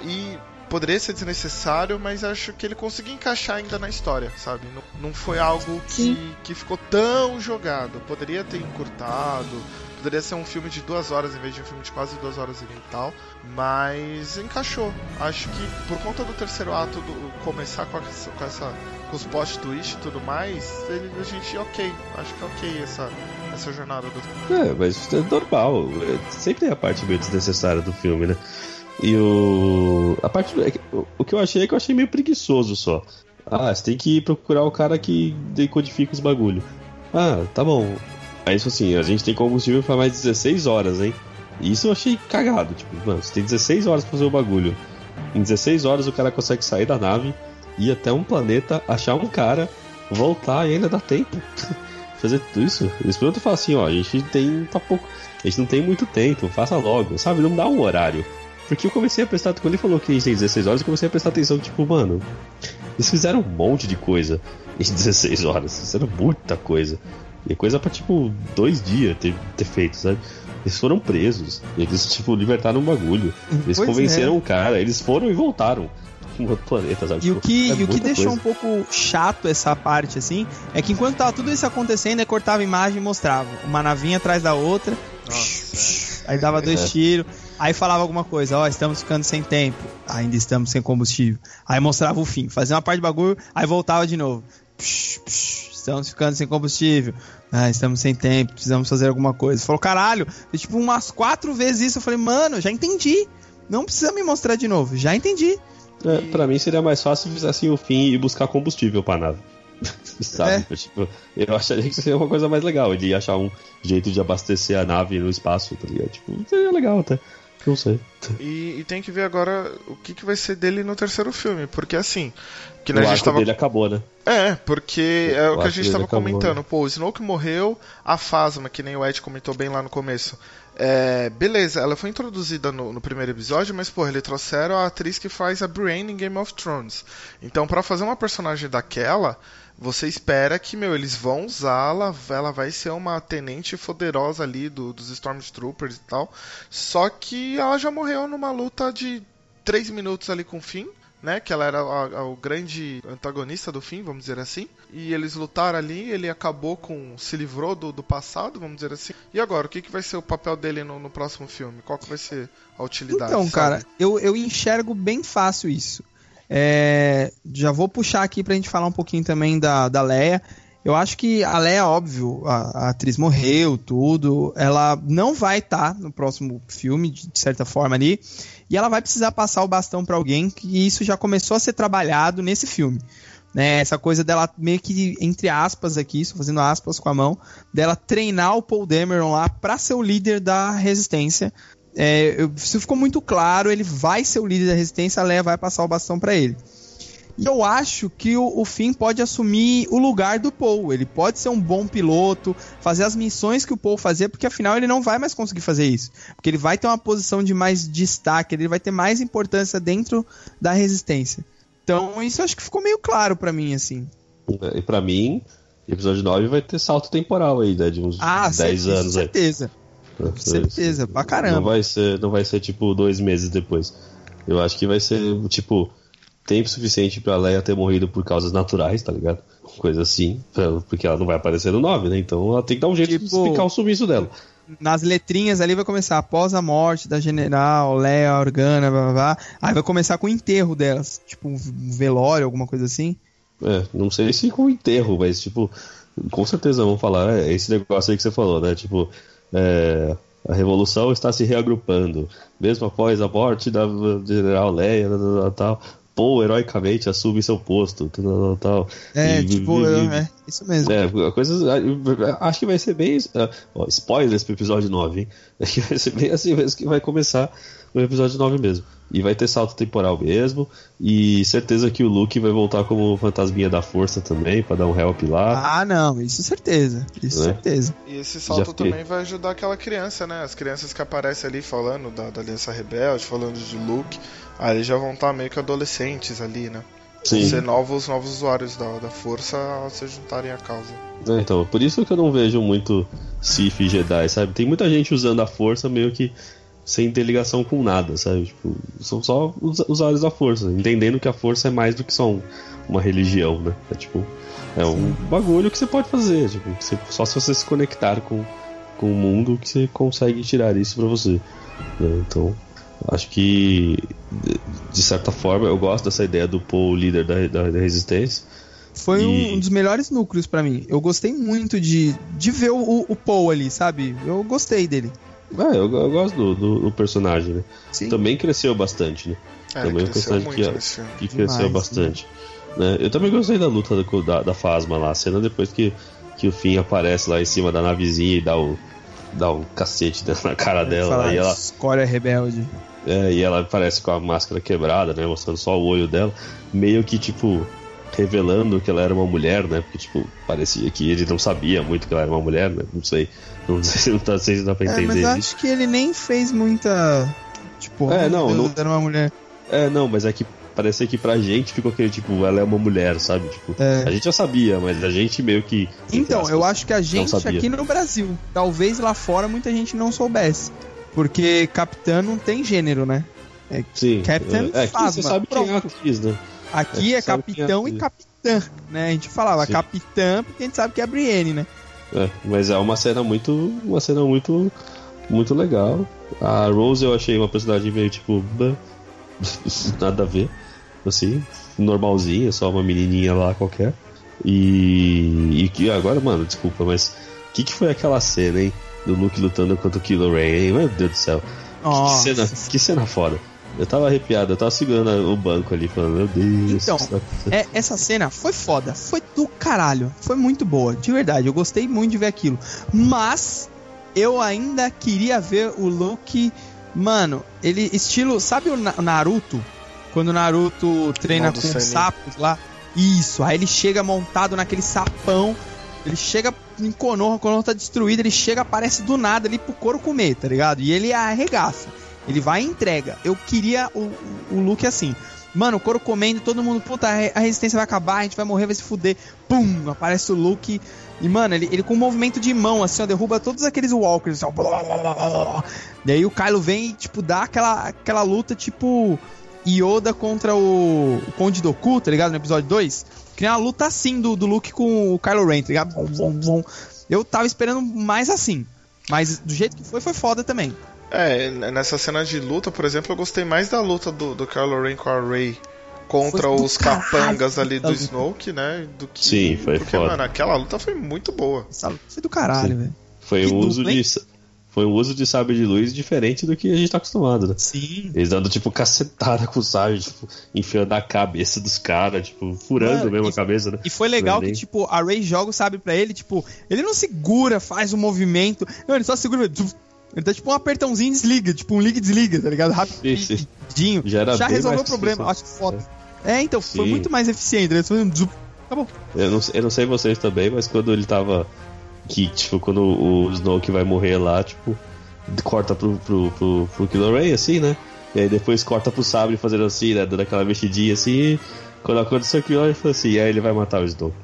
E poderia ser desnecessário, mas acho que ele conseguiu encaixar ainda na história, sabe? Não, não foi algo que, que ficou tão jogado. Poderia ter encurtado. Poderia ser um filme de duas horas em vez de um filme de quase duas horas e tal. Mas encaixou. Acho que por conta do terceiro ato do, começar com essa, com essa. com os plot twist e tudo mais, ele, a gente ok. Acho que é ok essa, essa jornada do. É, mas é normal. É, Sempre tem a parte meio desnecessária do filme, né? E o. A parte. é O que eu achei é que eu achei meio preguiçoso só. Ah, você tem que procurar o cara que decodifica os bagulho. Ah, tá bom. Aí isso assim, a gente tem combustível pra mais 16 horas, hein? E isso eu achei cagado. Tipo, mano, você tem 16 horas pra fazer o bagulho. Em 16 horas o cara consegue sair da nave, ir até um planeta, achar um cara, voltar e ainda dá tempo. fazer tudo isso. Eles poderiam falar assim, ó, a gente tem. tá pouco. A gente não tem muito tempo, faça logo, sabe? Não dá um horário. Porque eu comecei a prestar. Quando ele falou que a gente tem 16 horas, eu comecei a prestar atenção, tipo, mano. Eles fizeram um monte de coisa em 16 horas. Fizeram muita coisa. E é coisa pra, tipo, dois dias ter, ter feito, sabe? Eles foram presos. Eles, tipo, libertaram um bagulho. Eles Pois convenceram é. o cara. Eles foram e voltaram. Um outro planeta, sabe? E o Tipo, que, é e o que deixou coisa. um pouco chato essa parte, assim, é que enquanto tava tudo isso acontecendo, aí cortava a imagem e mostrava uma navinha atrás da outra, Nossa, aí dava dois É. tiros, aí falava alguma coisa, ó, estamos ficando sem tempo, ainda estamos sem combustível. Aí mostrava o fim, fazia uma parte de bagulho, aí voltava de novo. Psh, psh, Estamos ficando sem combustível. Ah, estamos sem tempo, precisamos fazer alguma coisa. Falou, caralho, fez, tipo umas quatro vezes isso. Eu falei, mano, já entendi. Não precisa me mostrar de novo, já entendi. É, pra mim seria mais fácil se fizessem o fim e buscar combustível pra nave. Sabe? Tipo, eu acharia que seria uma coisa mais legal, de achar um jeito de abastecer a nave no espaço, tá ligado? Tipo, seria legal até. Não sei. E, e tem que ver agora o que, que vai ser dele no terceiro filme, porque assim. Que o né, a arco gente tava. dele acabou, né? É, porque é o O que a gente dele tava acabou, comentando. Pô, o Snoke morreu, a Phasma, que nem o Ed comentou bem lá no começo. É, beleza, ela foi introduzida no, no primeiro episódio, mas, porra, eles trouxeram a atriz que faz a Brienne em Game of Thrones. Então, pra fazer uma personagem daquela, você espera que, meu, eles vão usá-la, ela vai ser uma tenente poderosa ali do, dos Stormtroopers e tal. Só que ela já morreu numa luta de 3 minutos ali com o Finn né? Que ela era a- a- o grande antagonista do fim, vamos dizer assim. E eles lutaram ali, ele acabou com. se livrou do, do passado, vamos dizer assim. E agora, o que, que vai ser o papel dele no, no próximo filme? Qual que vai ser a utilidade? Então, sabe? cara, eu, eu enxergo bem fácil isso. É, já vou puxar aqui pra gente falar um pouquinho também da, da Leia. Eu acho que a Leia, óbvio, a, a atriz morreu, tudo. Ela não vai estar no próximo filme, de, de certa forma ali. E ela vai precisar passar o bastão pra alguém, que isso já começou a ser trabalhado nesse filme. Né, essa coisa dela meio que, entre aspas aqui, estou fazendo aspas com a mão, dela treinar o Paul Dameron lá pra ser o líder da resistência. É, eu- isso ficou muito claro, ele vai ser o líder da resistência, a Leia vai passar o bastão pra ele. E eu acho que o, o Finn pode assumir o lugar do Paul. Ele pode ser um bom piloto, fazer as missões que o Paul fazia, porque afinal ele não vai mais conseguir fazer isso. Porque ele vai ter uma posição de mais destaque, ele vai ter mais importância dentro da resistência. Então, isso acho que ficou meio claro pra mim, assim. E pra mim, episódio 9 vai ter salto temporal aí, né? De uns Ah, 10 certeza, anos aí. certeza. Certeza, pra Não caramba. vai ser, não vai ser tipo dois meses depois. Eu acho que vai ser tipo tempo suficiente pra Leia ter morrido por causas naturais, tá ligado? Coisa assim, pra- porque ela não vai aparecer no 9, né? Então ela tem que dar um jeito de Tipo- explicar o sumiço dela. nas letrinhas ali vai começar após a morte da general, Leia Organa, blá, blá, blá. Aí vai começar com o enterro delas, tipo um velório, alguma coisa assim. É, não sei se com enterro, mas tipo, com certeza vão falar, é esse negócio aí que você falou, né? Tipo, é, a revolução está se reagrupando, mesmo após a morte da general Leia, tal. Paul heroicamente assume seu posto, tal, tal. É, E- tipo, e- eu- e- é, isso mesmo. É, coisas. Acho que vai ser bem. ah, Ó, spoilers pro episódio 9, hein? Acho que vai ser bem assim mesmo que vai começar o episódio 9 mesmo. E vai ter salto temporal mesmo. E certeza que o Luke vai voltar como fantasminha da força também, pra dar um help lá. Ah, não, isso certeza. Isso Né? certeza. E esse salto também vai ajudar aquela criança, né? As crianças que aparecem ali falando da, da Aliança Rebelde, falando de Luke, aí eles já vão estar meio que adolescentes ali, né? Vão Sim. ser novos, novos usuários da, da força ao se juntarem à causa. É, então, por isso que eu não vejo muito Sith e Jedi, sabe? Tem muita gente usando a força meio que sem ter ligação com nada, sabe? Tipo, são só us- usuários da força, entendendo que a força é mais do que só um- uma religião, né? É tipo, é um bagulho que você pode fazer, tipo, você- só se você se conectar com, com o mundo que você consegue tirar isso pra você. né? Então, acho que de- certa forma eu gosto dessa ideia do Paul líder da, da, da resistência. Foi um- E- um dos melhores núcleos pra mim. Eu gostei muito de, de ver o, o Paul ali, sabe? Eu gostei dele. É, eu, eu gosto do, do, do personagem, né? Sim. Também cresceu bastante, né? É, também um cresceu personagem muito que, nesse filme. que cresceu Demais, bastante. Né? Eu também gostei da luta da, da, da Fasma lá, a cena depois que, que o Finn aparece lá em cima da navezinha e dá o, dá o cacete na cara dela. Falar, E ela, Escória rebelde. é, e ela aparece com a máscara quebrada, né? Mostrando só o olho dela. Meio que, tipo, revelando que ela era uma mulher, né? Porque, tipo, parecia que ele não sabia muito que ela era uma mulher, né? Não sei. Não sei, não tá, se dá pra É, entender mas eu isso. acho que ele nem fez muita. Tipo, É, não, não- era uma mulher. É, não, mas é que parecia que pra gente ficou aquele, tipo, ela é uma mulher, sabe? Tipo, É. a gente já sabia, mas a gente meio que. Então, aspas, eu acho que a gente aqui no Brasil, talvez lá fora muita gente não soubesse. Porque Capitã não tem gênero, né? Sim. Captain é, é Phasma, você sabe quem é a pronto. atriz, né? Aqui É, é, é Capitão e. Capitã, né? A gente falava Sim. Capitã porque a gente sabe que é a Brienne, né? É, mas é uma cena muito. Uma cena muito. Muito legal. A Rose eu achei uma personagem meio tipo. nada a ver. Assim, normalzinha, só uma menininha lá qualquer. E. E que agora, mano, desculpa, mas. O que, que foi aquela cena, hein? Do Luke lutando contra o Kylo Ren, hein? Meu Deus do céu. Que Nossa. cena, que cena foda. Eu tava arrepiado, eu tava segurando o banco ali, falando, meu Deus. Então, É, essa cena foi foda, foi do caralho, foi muito boa, de verdade, eu gostei muito de ver aquilo. Mas eu ainda queria ver o Luke, mano, ele estilo, sabe o Na- Naruto? Quando o Naruto treina Modo com Senin. sapos lá? Isso, aí ele chega montado naquele sapão, ele chega em Konoha, Konoha tá destruído, ele chega, aparece do nada ali pro couro comer, tá ligado? E ele arregaça. Ele vai e entrega. Eu queria o, o, Luke assim. Mano, o couro comendo, todo mundo, puta, a re- a resistência vai acabar, a gente vai morrer, vai se fuder. Pum! Aparece o Luke. E, mano, ele, ele com um movimento de mão, assim, ó, derruba todos aqueles walkers, assim, ó. blá, blá, blá, blá. E aí o Kylo vem e, tipo, dá aquela, aquela luta, tipo, Yoda contra o, o Conde Doku, tá ligado? No episódio 2. Que nem uma luta assim do, do Luke com o Kylo Ren, tá ligado? Eu tava esperando mais assim. Mas do jeito que foi, foi foda também. É, nessa cena de luta, por exemplo, eu gostei mais da luta do, do Kylo Ren com a Rey contra os caralho capangas ali do. Snoke, né? Do que, Sim, foi Porque, foda. mano, aquela luta foi muito boa. Essa luta foi do caralho, velho. Foi Que um uso hein? de. Foi um uso de sabre de luz diferente do que a gente tá acostumado, né? Sim. Eles dando, tipo, cacetada com o sabre, tipo, enfiando a cabeça dos caras, tipo, furando Mano, mesmo e- a cabeça, né? E foi legal Não é que, nem- tipo, a Ray joga o sabre pra ele, tipo, ele não segura, faz um movimento. Não, ele só segura. Ele dá tipo um apertãozinho e desliga, tipo um liga e desliga, tá ligado? Rapidinho. Já bem resolveu o problema, eficiente. acho foda. É, então, foi Sim. muito mais eficiente. Ele só fez um zuf, acabou. Eu não, eu não sei vocês também, mas quando ele tava. Que, tipo, quando o Snoke vai morrer lá, tipo, corta pro, pro, pro, pro Kylo Ren, assim, né? E aí depois corta pro sabre fazendo assim, né? Dando aquela mexidinha assim. E quando aconteceu aquilo, ele falou assim: e aí ele vai matar o Snoke.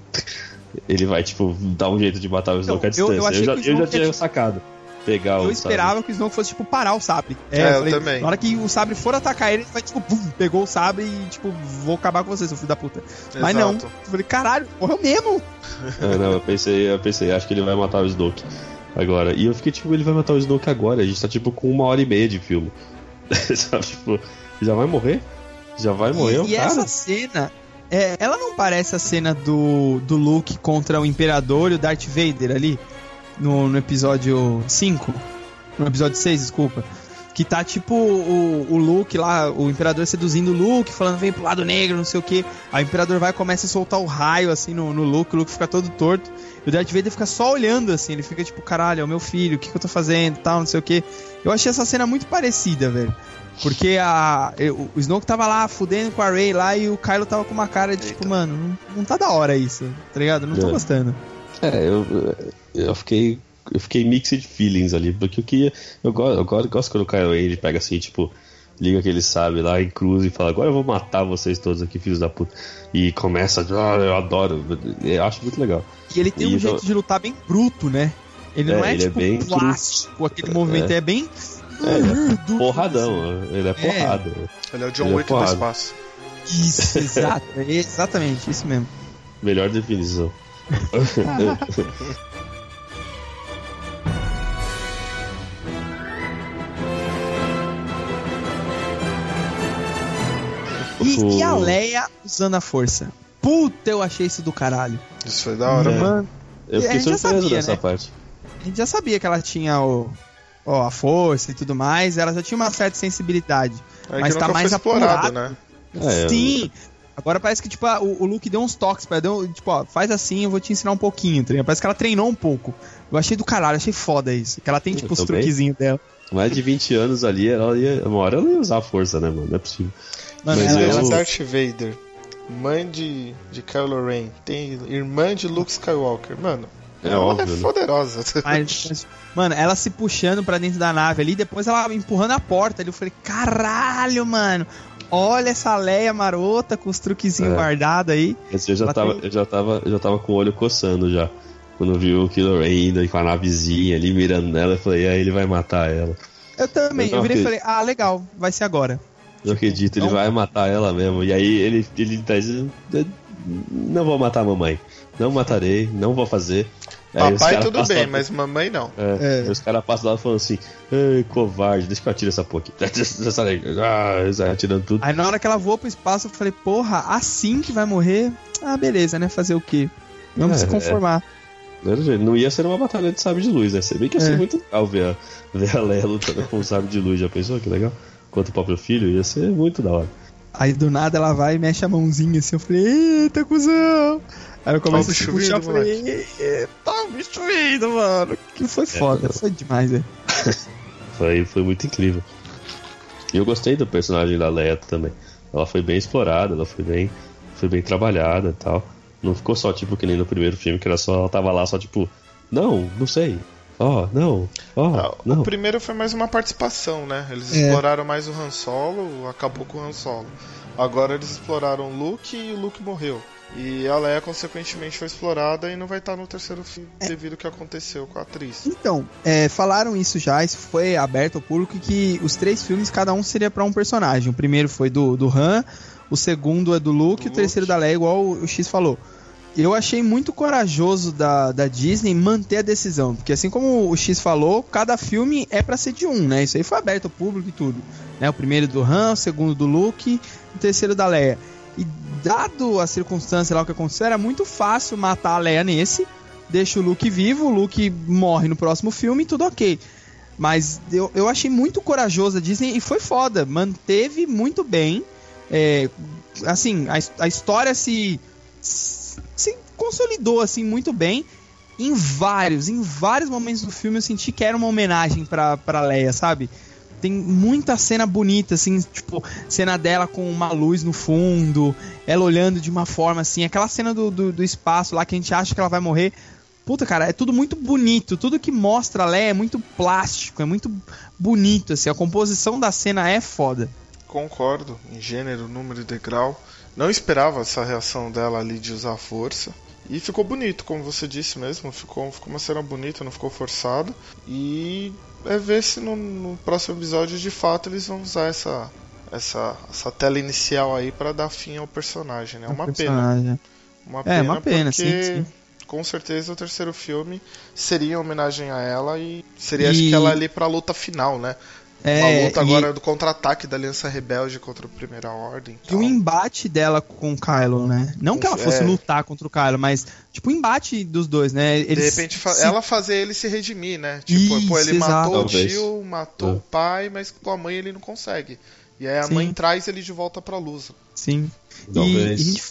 ele vai, tipo, dar um jeito de matar o Snoke à Então, eu- eu distância. Eu, já, que o eu já tinha ia- sacado. Pegar o Eu esperava que o Snoke fosse, tipo, parar o sabre. É, eu também. Na hora que o sabre for atacar ele, ele vai, tipo, bum, pegou o sabre e, tipo, vou acabar com você, seu filho da puta. Mas não. Exato. Eu falei, caralho, morreu mesmo. É, não, eu pensei, eu pensei, acho que ele vai matar o Snoke agora. E eu fiquei tipo, ele vai matar o Snoke agora. A gente tá tipo com uma hora e meia de filme. Sabe, tipo, já vai morrer? Já vai morrer o E, e cara? essa cena, é, ela não parece a cena do, do Luke contra o Imperador e o Darth Vader ali? No, no episódio 5? No episódio 6, desculpa. Que tá tipo o, o Luke lá, o Imperador seduzindo o Luke, falando vem pro lado negro, não sei o que. Aí o Imperador vai e começa a soltar o raio assim no, no Luke, o Luke fica todo torto. E o Darth Vader fica só olhando assim, ele fica tipo, caralho, é o meu filho, o que, que eu tô fazendo tal, não sei o que. Eu achei essa cena muito parecida, velho. Porque a, eu- o Snoke tava lá fudendo com a Rey lá e o Kylo tava com uma cara de tipo, mano, não, não tá da hora isso, tá ligado? Não tô É. gostando. É, eu, eu fiquei. Eu fiquei mixed feelings ali, porque eu queria. Eu gosto, eu gosto, eu gosto quando o Kylo Ren ele pega assim, tipo, liga aquele sabe lá em cruz e fala, agora eu vou matar vocês todos aqui, filhos da puta. E começa, ah, eu adoro. Eu acho muito legal. E ele tem um E jeito eu- de lutar bem bruto, né? Ele não É, é, ele é tipo bem plástico, aquele movimento, é, bem. É, ele é duro, porradão, ele é porrada. Ele é o John Ele é Wick do espaço. Isso, exato. é exatamente, isso mesmo. Melhor definição. E, e a O- Leia usando a força. Puta, eu achei isso do caralho. Isso foi da hora, É. mano. Eu A fiquei gente já surpreso sabia, nessa né? parte. a gente já sabia que ela tinha o, ó, a força e tudo mais, ela já tinha uma certa sensibilidade. É Mas tá mais apurado. né? É, Sim! Agora parece que, tipo, a- o, o Luke deu uns toques pra deu, tipo, ó, faz assim, eu vou te ensinar um pouquinho, tá ligado? Parece que ela treinou um pouco. Eu achei do caralho, achei foda isso. Que ela tem, tipo, os truquezinhos dela. Mais de 20 anos ali, ela ia, uma hora ela ia usar a força, né, mano? Não é possível. Mano, Mas ela, eu- Ela é Darth Vader, mãe de, de Kylo Ren, tem irmã de Luke Skywalker. Mano, É ela óbvio, é né? poderosa. Mas, mano, ela se puxando pra dentro da nave ali, depois ela empurrando a porta ali. Eu falei, caralho, mano. Olha essa Leia marota com os truquezinhos É. guardados aí. Esse eu já tava, tem- eu já tava, eu já tava com o olho coçando já. Quando viu o Killer Ren indo com a navezinha ali mirando nela, eu falei, aí ele vai matar ela. Eu também. Eu Eu virei e falei, ah, legal, vai ser agora. Eu acredito, ele não- vai matar ela mesmo. E aí ele, ele tá dizendo, não vou matar a mamãe. Não matarei, não vou fazer. Aí Papai tudo bem, lá- mas mamãe não. É, aí os caras passam lá falando assim, Ei, covarde, deixa que eu atire essa porra aqui. Ah, atirando tudo. Aí na hora que ela voou pro espaço, eu falei, porra, assim que vai morrer? Ah, beleza, né? Fazer o quê? Vamos É, se conformar. Não era jeito, Não ia ser uma batalha de sabre de luz, né? Se bem que ia ser É. muito legal ver a, ver a Leia lutando com o sabre de luz. Já pensou que legal? Quanto o próprio filho, ia ser muito da hora. Aí do nada ela vai e mexe a mãozinha assim. Eu falei, eita, cuzão. Aí eu começo o a puxar, eu falei, eita, o bicho vindo, mano. Que foi foda, foi demais, velho. Foi, foi muito incrível. E eu gostei do personagem da Leia também. Ela foi bem explorada, ela foi bem, foi bem trabalhada e tal. Não ficou só tipo que nem no primeiro filme, que era só, ela tava lá só tipo, não, não sei. Ó, não, ó, Ah, não. O primeiro foi mais uma participação, né? Eles É. exploraram mais o Han Solo, acabou com o Han Solo. Agora eles exploraram o Luke e o Luke morreu. E a Leia, consequentemente, foi explorada e não vai estar no terceiro filme devido ao que aconteceu com a atriz. Então, é, falaram isso já, isso foi aberto ao público, que os três filmes, cada um seria pra um personagem. O primeiro foi do, do Han, o segundo é do Luke, Do e o terceiro Luke. da Leia, igual o, o X falou. Eu achei muito corajoso da, da Disney manter a decisão, porque assim como o X falou, cada filme é pra ser de um, né? Isso aí foi aberto ao público e tudo. Né? O primeiro do Han, o segundo do Luke, o terceiro da Leia. E dado a circunstância lá o que aconteceu, era muito fácil matar a Leia nesse, deixa o Luke vivo, o Luke morre no próximo filme tudo ok. Mas eu, eu achei muito corajoso a Disney e foi foda. Manteve muito bem. É, assim, a, a história se consolidou assim muito bem. Em vários, em vários momentos do filme eu senti que era uma homenagem pra, pra Leia, sabe? Tem muita cena bonita, assim, tipo, cena dela com uma luz no fundo, ela olhando de uma forma assim, aquela cena do, do, do espaço lá que a gente acha que ela vai morrer. Puta, cara, é tudo muito bonito. Tudo que mostra a Leia é muito plástico, é muito bonito, assim. A composição da cena é foda. Concordo, em gênero, número e degrau. Não esperava essa reação dela ali de usar força. E ficou bonito, como você disse mesmo. Ficou, ficou uma cena bonita, não ficou forçado. E é ver se no, no próximo episódio de fato eles vão usar essa, essa, essa tela inicial aí pra dar fim ao personagem. É uma pena. Personagem. Uma É, pena, uma pena, porque sim, sim. com certeza o terceiro filme seria em homenagem a ela e seria acho E- que ela ali pra luta final, né? É, Uma luta e- agora do contra-ataque da Aliança Rebelde contra a Primeira Ordem. E o embate dela com o Kylo, né? Não que ela fosse É. lutar contra o Kylo, mas, tipo, o embate dos dois, né? De Eles repente, fa- se- ela fazer ele se redimir, né? Tipo, pô, ele Isso, matou exato. o Talvez. tio, matou É. o pai, mas com a mãe ele não consegue. E aí a Sim. mãe traz ele de volta pra luz. Sim. E, Talvez. e a gente,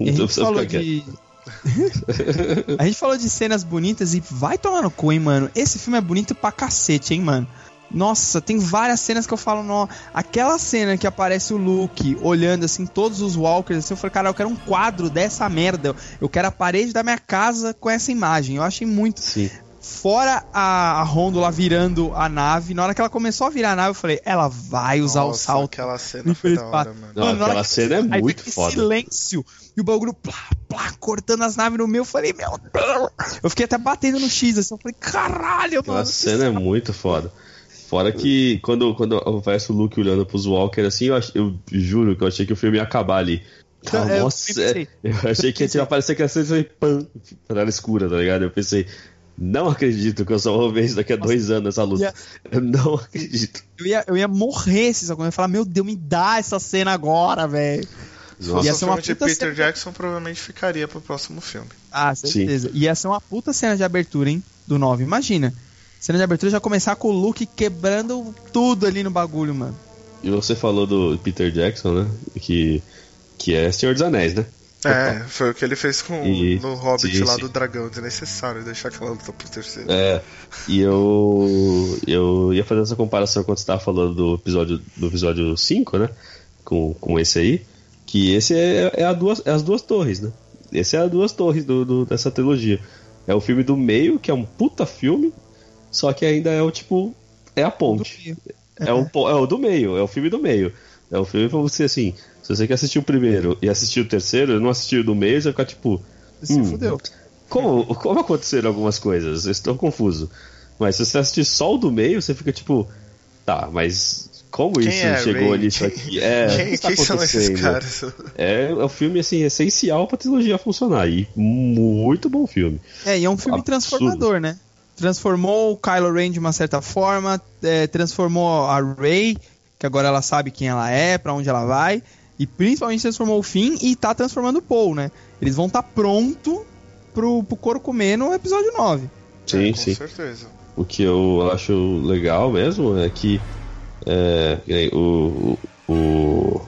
e a Não gente falou ficar de. a gente falou de cenas bonitas e vai tomar no cu, hein, mano. Esse filme é bonito pra cacete, hein, mano. Nossa, tem várias cenas que eu falo, nó. Aquela cena que aparece o Luke olhando assim, todos os walkers, assim, eu falei, cara, eu quero um quadro dessa merda. Eu quero a parede da minha casa com essa imagem. Eu achei muito. Sim. Fora a, a Rondo lá virando a nave, na hora que ela começou a virar a nave, eu falei, ela vai usar o Nossa, salto. Aquela cena foi da hora, mano. Não, Mano, na hora aquela que- cena é Aí muito foda. silêncio. E o bagulho plá, plá, cortando as naves no meio. Eu falei, meu Deus. Eu fiquei até batendo no X assim. Eu falei, caralho, Aquela mano. cena é muito foda. Fora que quando, quando aparece o Luke olhando pros Walker assim, eu, ach- eu juro que eu achei que o filme ia acabar ali. Então, é, eu Nossa, também é, eu achei que ia aparecer aquela cena e pam, tela escura, tá ligado? Eu pensei, não acredito que eu só vou ver isso daqui a dois anos essa luta. ia- Eu não acredito. Eu ia, eu ia morrer se isso acontecer. Eu ia falar, meu Deus, me dá essa cena agora, velho. Se fosse Ia um ser uma filme de Peter cena. Jackson, provavelmente ficaria pro próximo filme. Ah, certeza. Ia ser uma puta cena de abertura, hein? Do 9. Imagina. Cena de abertura já começar com o Luke quebrando tudo ali no bagulho, mano. E você falou do Peter Jackson, né? Que, que é Senhor dos Anéis, né? É, foi o que ele fez com E- no Hobbit sim, lá sim. do dragão. Desnecessário deixar aquela luta pro terceiro. É, e eu eu ia fazer essa comparação quando você tava falando do episódio do episódio 5, né? Com, com esse aí, que esse é, é, a duas, é as duas torres, né? Esse é as duas torres do, do- dessa trilogia. É o filme do meio, que é um puta filme, só que ainda é o tipo. É a ponte. É, o, po- é o do meio, é o filme do meio. É o filme pra você assim. Se você quer assistir o primeiro e assistir o terceiro, não assistir o do meio, você vai ficar tipo. Se Hum, fudeu. como, como aconteceram algumas coisas? Eu estou confuso. Mas se você assistir só o do meio, você fica tipo, tá, mas como Quem isso é chegou Ray? nisso aqui? É, o quem que tá quem são esses acontecendo? caras? É, é um filme assim essencial pra trilogia funcionar e muito bom filme. É, e é um filme Absurdo. transformador, né? Transformou o Kylo Ren de uma certa forma, é, transformou a Rey, que agora ela sabe quem ela é, pra onde ela vai, e principalmente transformou o Finn e tá transformando o Paul, né? Eles vão estar tá pronto pro, pro couro comer no episódio 9. Sim, É, com sim. certeza. O que eu acho legal mesmo é que é, o, o,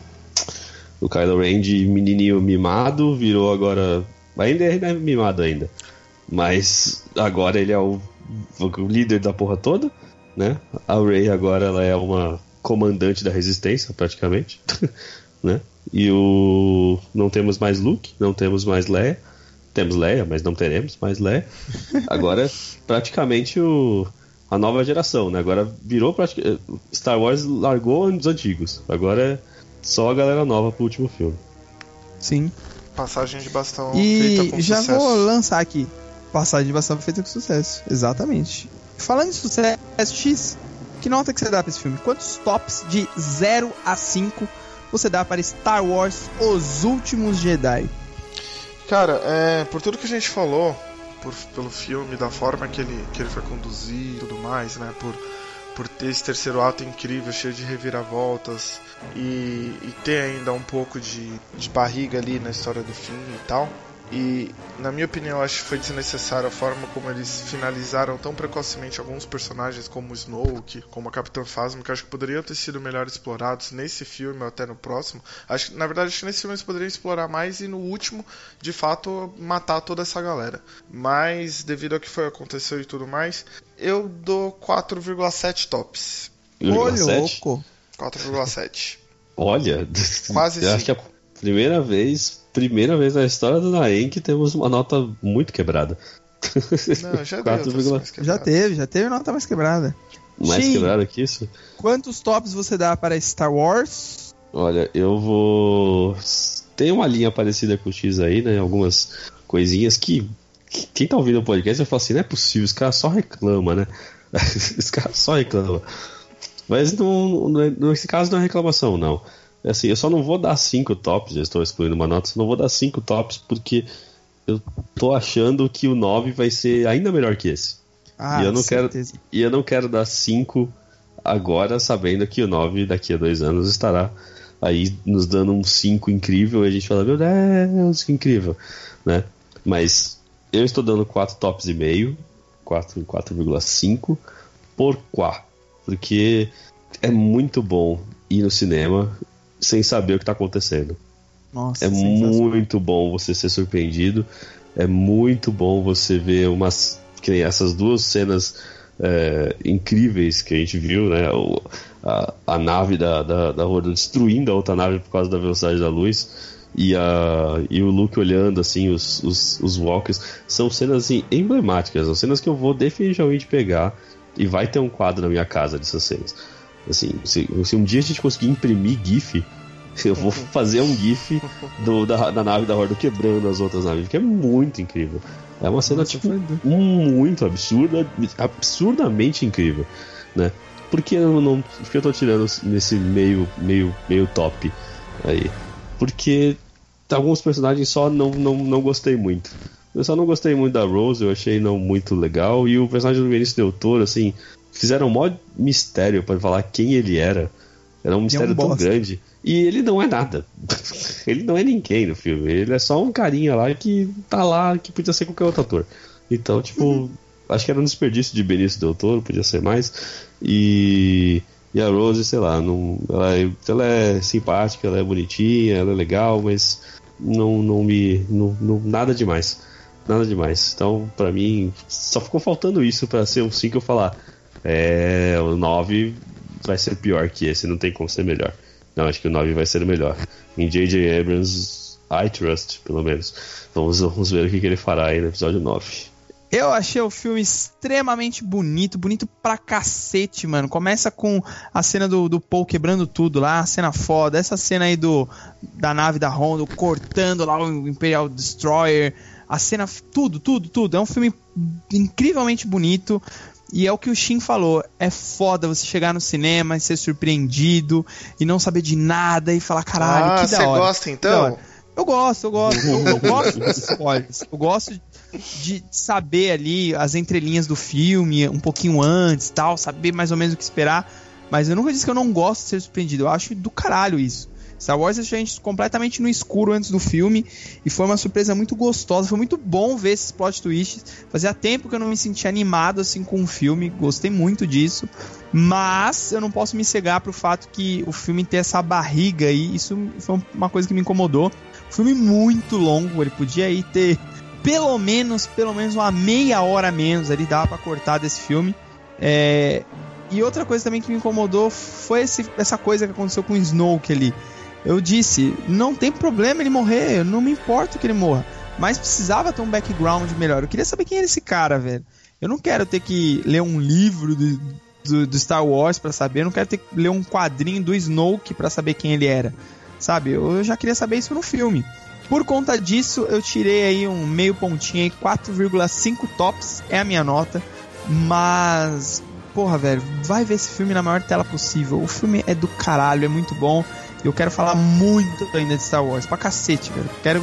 o, Kylo Ren de menininho mimado virou agora. Ainda é, ainda é mimado ainda. Mas agora ele é o, o líder da porra toda, né? A Rey agora ela é uma comandante da resistência, praticamente. né? E o. Não temos mais Luke, não temos mais Leia. Temos Leia, mas não teremos mais Leia. Agora é praticamente o, a nova geração, né? Agora virou pratica- Star Wars largou os antigos. Agora é só a galera nova pro último filme. Sim. Passagem de bastão feita E com já sucesso. vou lançar aqui. Passagem de bastante feita com sucesso. Exatamente. Falando em sucesso, X, que nota que você dá pra esse filme? Quantos tops de 0 a 5 você dá para Star Wars Os Últimos Jedi? Cara, é, por tudo que a gente falou, por, pelo filme, da forma que ele, que ele foi conduzido e tudo mais, né? Por, por ter esse terceiro ato incrível, cheio de reviravoltas e, e ter ainda um pouco de, de barriga ali na história do fim e tal. E, na minha opinião, acho que foi desnecessário a forma como eles finalizaram tão precocemente alguns personagens, como o Snoke, como a Capitã Phasma, que acho que poderiam ter sido melhor explorados nesse filme ou até no próximo. Acho que, na verdade, acho que nesse filme eles poderiam explorar mais e no último, de fato, matar toda essa galera. Mas, devido ao que foi aconteceu e tudo mais, eu dou 4,7 tops. Ô, 1,7? louco! 4,7. Olha, Quase eu acho que é a primeira vez, primeira vez na história do Naem que temos uma nota muito quebrada. Não, já deu. 4,7. outras mais Já teve, já teve nota mais quebrada. Mais Sim. quebrada que isso? Quantos tops você dá para Star Wars? Olha, eu vou. Tem uma linha parecida com o X aí, né? Algumas coisinhas que. que Quem tá ouvindo o podcast vai falar assim: não é possível, os caras só reclamam, né? os caras só reclamam. Mas não, não é- nesse caso não é reclamação, não. Assim, eu só não vou dar cinco tops, já estou excluindo uma nota, só não vou dar cinco tops porque eu tô achando que o 9 vai ser ainda melhor que esse. Ah, E eu não quero- certeza. E eu não quero dar 5 agora sabendo que o 9 daqui a dois anos estará aí nos dando um 5 incrível e a gente fala, meu Deus, que incrível, né? Mas eu estou dando 4 tops e meio, 4, 4,5 por quá, porque é muito bom ir no cinema sem saber o que está acontecendo. Nossa, É muito bom você ser surpreendido. É muito bom você ver umas. Essas duas cenas é, incríveis que a gente viu, né? O- a, a nave da, da, da destruindo a outra nave por causa da velocidade da luz. E, a, e o Luke olhando assim os, os, os walkers. São cenas assim, emblemáticas. São cenas que eu vou definitivamente pegar. E vai ter um quadro na minha casa dessas cenas. Assim, se, se um dia a gente conseguir imprimir GIF, eu vou fazer um GIF do, da, da nave da Horda quebrando as outras naves, que é muito incrível. É uma cena, Nossa, tipo, muito absurda, absurdamente incrível, né? Por que eu não. Por que eu tô tirando nesse meio, meio, meio top aí? Porque alguns personagens só não, não, não gostei muito. Eu só não gostei muito da Rose, eu achei não muito legal. E o personagem do Benício Del Toro, assim, fizeram um maior mistério pra falar quem ele era. Era um mistério tão bosta. grande. E ele não é nada. ele não é ninguém no filme. Ele é só um carinha lá que tá lá, que podia ser qualquer outro ator. Então, tipo, acho que era um desperdício de Benício Del Toro, podia ser mais. E, e a Rose, sei lá, não, ela, é, ela é simpática, ela é bonitinha, ela é legal, mas não, não me. Não, não- nada demais. Nada demais. Então, pra mim, só ficou faltando isso pra ser um 5 eu falar. É, o 9 vai ser pior que esse, não tem como ser melhor. Não, acho que o 9 vai ser o melhor. Em J.J. Abrams, I trust, pelo menos. Vamos, vamos ver o que, que ele fará aí no episódio 9. Eu achei o filme extremamente bonito, bonito pra cacete, mano. Começa com a cena do, do Paul quebrando tudo lá, a cena foda. Essa cena aí do da nave da Honda cortando lá o Imperial Destroyer. A cena, tudo, tudo, tudo. É um filme incrivelmente bonito. E é o que o Shin falou. É foda você chegar no cinema e ser surpreendido e não saber de nada e falar, caralho, ah, que da você hora. gosta Da então? Eu gosto, eu gosto. Eu, eu gosto dos spoilers. Eu gosto de saber ali as entrelinhas do filme um pouquinho antes tal, saber mais ou menos o que esperar. Mas eu nunca disse que eu não gosto de ser surpreendido. Eu acho do caralho isso. Star Wars deixou a gente completamente no escuro antes do filme e foi uma surpresa muito gostosa. Foi muito bom ver esses plot twists. Fazia tempo que eu não me sentia animado assim com o filme. Gostei muito disso. Mas eu não posso me cegar pro fato que o filme tem essa barriga aí. Isso foi uma coisa que me incomodou. Filme muito longo, ele podia aí ter pelo menos, pelo menos uma meia hora menos ali, dava pra cortar desse filme. É, E outra coisa também que me incomodou foi esse- essa coisa que aconteceu com o Snoke ali. Eu disse, não tem problema ele morrer, eu não me importo que ele morra. Mas precisava ter um background melhor. Eu queria saber quem era esse cara, velho. Eu não quero ter que ler um livro do, do, do Star Wars pra saber, eu não quero ter que ler um quadrinho do Snoke pra saber quem ele era. Sabe? Eu já queria saber isso no filme. Por conta disso, eu tirei aí um meio pontinho aí, 4,5 tops é a minha nota. Mas, porra, velho, vai ver esse filme na maior tela possível. O filme é do caralho, é muito bom. Eu quero falar muito ainda de Star Wars, pra cacete, velho. Quero.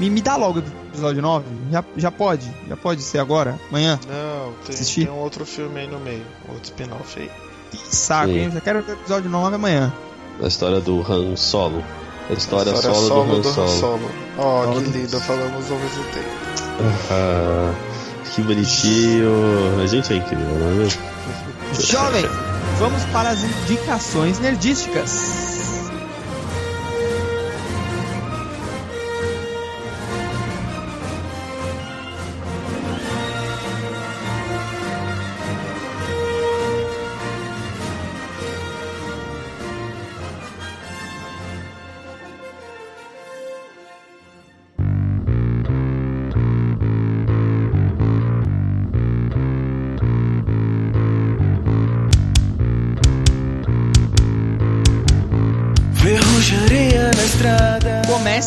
Me, me dá logo o episódio 9? Já, já pode? Já pode ser agora? Amanhã? Não, tem, Assistir? tem um outro filme aí no meio, outro spin-off aí. Que saco, Sim. hein? Já quero ver o episódio 9 amanhã. A história do Han Solo. A história, História solo, do Han Solo. Solo. Ó, Solo que do- lindo, falamos ao mesmo tempo. Ah, que bonitinho. A gente é incrível, não é mesmo? Jovem, vamos para as indicações nerdísticas.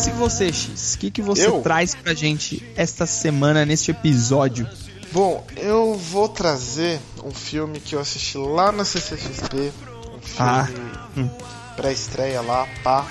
Estrada. Comece você, X. O que, que você Eu? traz pra gente esta semana, neste episódio? Bom, eu vou trazer um filme que eu assisti lá na CCXP. Um filme Ah, pré-estreia lá, pá.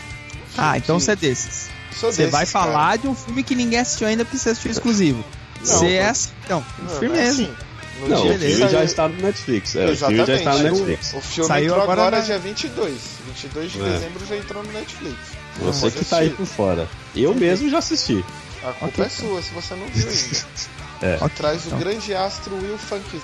Ah, então que- você é desses. Sou Você desses, vai cara. falar de um filme que ninguém assistiu ainda porque você assistiu exclusivo. Você é mas- assim, então, Não, firmeza. assim, No Não, o filme saiu- já está no Netflix. É, o filme Exatamente. já está no O- Netflix. O filme Saiu entrou agora agora, na- dia 22. 22 de É. dezembro já entrou no Netflix. Você que tá aí por fora. Eu mesmo já assisti. A culpa Ok. é sua, se você não viu ainda. É. Ok, Traz o então. grande astro Will Funkit,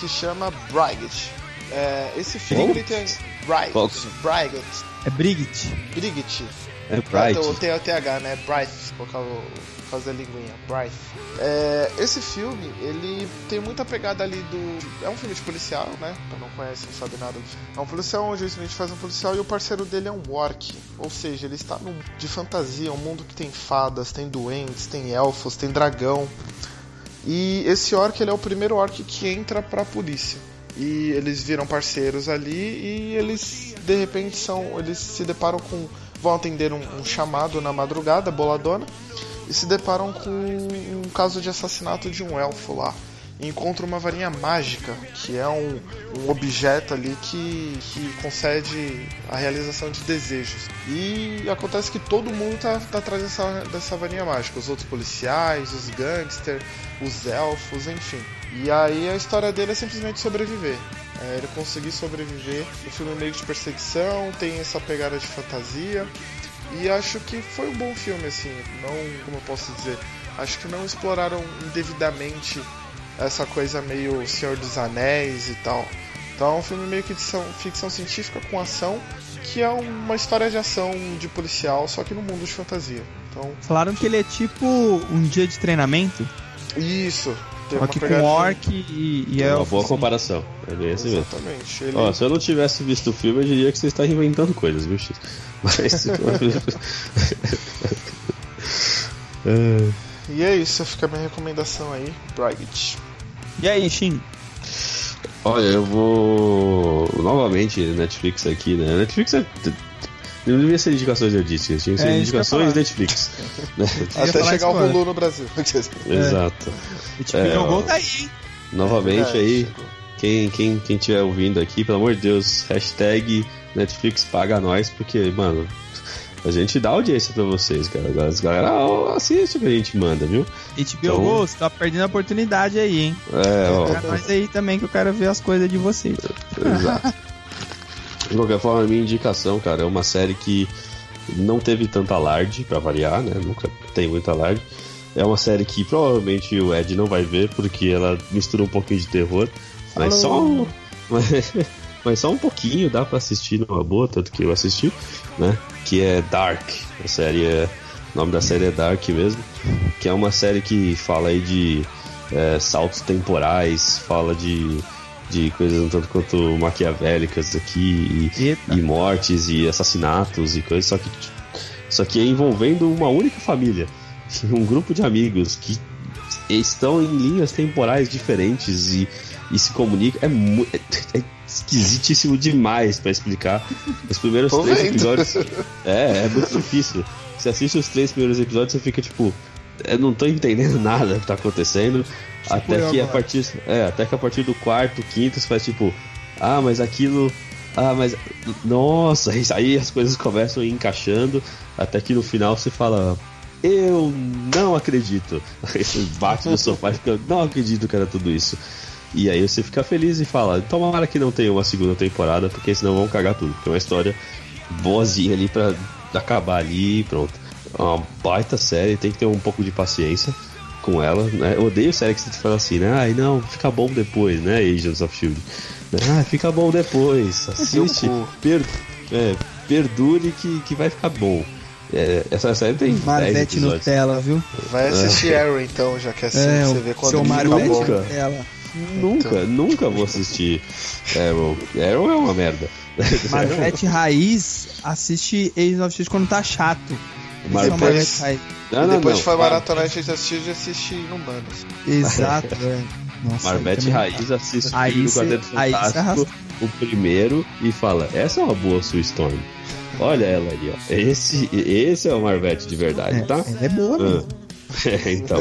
que chama Brigit. É, esse filme tem. Brigit. Qual? Brigit. É Brigitte. Brigit. É Bright. O TH, né? Bright, por causa, por causa da linguinha. Bright. É, esse filme, ele tem muita pegada ali do. É um filme de policial, né? Pra não conhece, não sabe nada. É um policial onde o Smith faz um policial e o parceiro dele é um orc. Ou seja, ele está num de fantasia, um mundo que tem fadas, tem duendes, tem elfos, tem dragão. E esse orc, ele é o primeiro orc que entra pra polícia. E eles viram parceiros ali e eles de repente são. Eles se deparam com. Vão atender um, um chamado na madrugada, boladona, e se deparam com um caso de assassinato de um elfo lá. E encontram uma varinha mágica, que é um, um objeto ali que, que concede a realização de desejos. E acontece que todo mundo tá, tá atrás dessa, dessa varinha mágica. Os outros policiais, os gangsters, os elfos, enfim. E aí a história dele é simplesmente sobreviver. É, ele conseguir sobreviver. O filme é meio de perseguição, tem essa pegada de fantasia. E acho que foi um bom filme, assim. Não, como eu posso dizer, acho que não exploraram indevidamente essa coisa meio Senhor dos Anéis e tal. Então é um filme meio que de ficção, ficção científica com ação, que é uma história de ação de policial, só que no mundo de fantasia. Então, Falaram que ele é tipo um dia de treinamento. isso. Só que com orc e, e É uma boa comparação. É bem assim mesmo. Exatamente. Ele... Ó, se eu não tivesse visto o filme, eu diria que você está inventando coisas, viu, X? Mas. É, E é isso, fica a minha recomendação aí, Brigit. E aí, Shin? Olha, eu vou. Novamente, Netflix aqui, né? Netflix é. Não devia ser indicações artísticas, tinha que ser É, eu indicações falar. Netflix. né? Até chegar o. Hulu no Brasil. Exato. O tipo É, jogou ó. tá aí, hein? Novamente É, aí, quem, quem, quem tiver ouvindo aqui, pelo amor de Deus, hashtag Netflix paga nós, porque, mano, a gente dá audiência pra vocês, cara. As galera assiste o que a gente manda, viu? HBO Então- Go, você tá perdendo a oportunidade aí, hein? É, ó. Pega nós aí também que eu quero ver as coisas de vocês. Exato. De qualquer forma, a minha indicação, cara, é uma série que não teve tanta alarde, pra variar, né? Nunca tem muita alarde. É uma série que provavelmente o Ed não vai ver, porque ela mistura um pouquinho de terror. Mas só um. Mas só um pouquinho dá pra assistir numa boa, tanto que eu assisti, né? Que é Dark. A série é. O nome da série é Dark mesmo. Que é uma série que fala aí de é, saltos temporais, fala de, de coisas um tanto quanto maquiavélicas aqui, e, e mortes e assassinatos e coisas, só que, só que envolvendo uma única família. Um grupo de amigos que estão em linhas temporais diferentes e, e se comunicam. É, é, é esquisitíssimo demais pra explicar. Os primeiros Tô três vendo. episódios. É, é muito difícil. Você assiste os três primeiros episódios, você fica tipo. Eu não tô entendendo nada que tá acontecendo. até eu que a agora. partir. É, até que a partir do quarto, quinto, você faz tipo. Ah, mas aquilo. Ah, mas. Nossa, aí as coisas começam a ir encaixando. Até que no final você fala. Eu não acredito. Aí você bate no sofá e fica. Não acredito que era tudo isso. E aí você fica feliz e fala, tomara que não tenha uma segunda temporada, porque senão vão cagar tudo. Porque é uma história boazinha ali pra acabar ali e pronto. É uma baita série, tem que ter um pouco de paciência com ela, né? Eu odeio série que você fala assim, né? Ai, não, fica bom depois, né? Agents of Shield. Ah, fica bom depois. Assiste, per, é, perdure que, que vai ficar bom. É, essa série tem 10 Marvete. Nutella, viu? Vai assistir Arrow então, já que é assim, É, você vê o quando seu Marvete bom. Nunca. Nutella. Nunca, nunca vou assistir Arrow. Arrow é uma merda. Marvete Raiz assiste Agents of Shield quando tá chato. É Raiz. Não, E não, depois não. foi maratonar de assistir e assistir Inumanos. Exato, velho. Nossa, Marvete Raiz assiste Aí o Quarteto Fantástico, o primeiro, e fala: Essa é uma boa Sue Storm. Olha ela ali, ó. Esse, esse é o Marvete de verdade, É, tá? ela é boa, mano. É, então.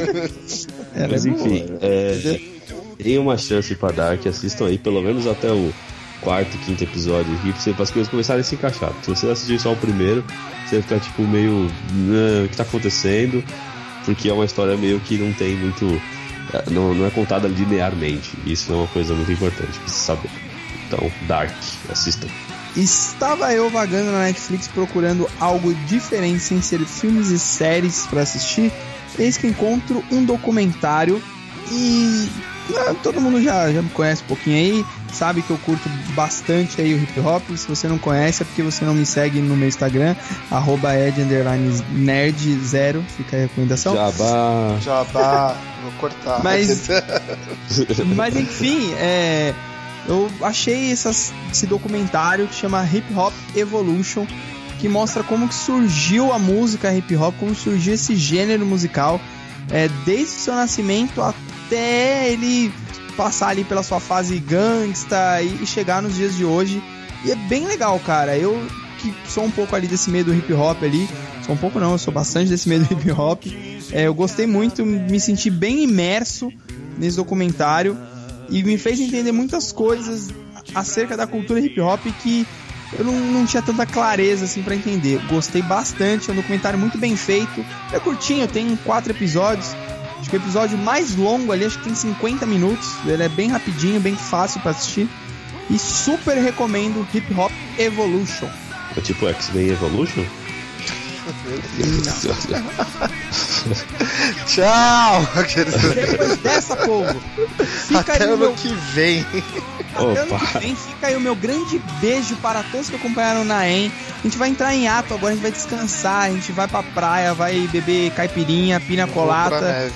Ela Mas é enfim, boa. é, deem uma chance pra Dark, assistam aí pelo menos até o quarto, quinto episódio aqui, pra as coisas começarem a se encaixar. Se você assistir só o primeiro, você vai ficar tipo meio. "Ah, O que tá acontecendo? Porque é uma história meio que não tem muito é, não, não é contada linearmente. Isso é uma coisa muito importante pra você saber. Então, Dark, assistam. Estava eu vagando na Netflix procurando algo diferente sem ser filmes e séries para assistir. Eis que encontro um documentário e todo mundo já, já me conhece um pouquinho aí, sabe que eu curto bastante aí o hip hop. Se você não conhece é porque você não me segue no meu Instagram, arroba nerd0, fica aí a recomendação. Jabá. Jabá, vou cortar. Mas, mas enfim, é, eu achei essas, esse documentário que chama Hip Hop Evolution, que mostra como que surgiu a música hip hop, como surgiu esse gênero musical, é, desde o seu nascimento até ele passar ali pela sua fase gangsta e, e chegar nos dias de hoje. E é bem legal, cara. Eu que sou um pouco ali desse meio do hip hop ali, sou um pouco não, eu sou bastante desse meio do hip hop. É, eu gostei muito, me senti bem imerso nesse documentário e me fez entender muitas coisas acerca da cultura hip hop que eu não, não tinha tanta clareza assim para entender. Gostei bastante, é um documentário muito bem feito. É curtinho, tem quatro episódios. Acho que o episódio mais longo ali, acho que tem 50 minutos. Ele é bem rapidinho, bem fácil para assistir. E super recomendo Hip Hop Evolution. É tipo X-Men Evolution? Tchau! Depois dessa, povo, fica Até ano meu que vem. Até ano Opa. que vem fica aí o meu grande beijo para todos que acompanharam na EM. A gente vai entrar em ato agora, a gente vai descansar, a gente vai pra praia, vai beber caipirinha, pina colada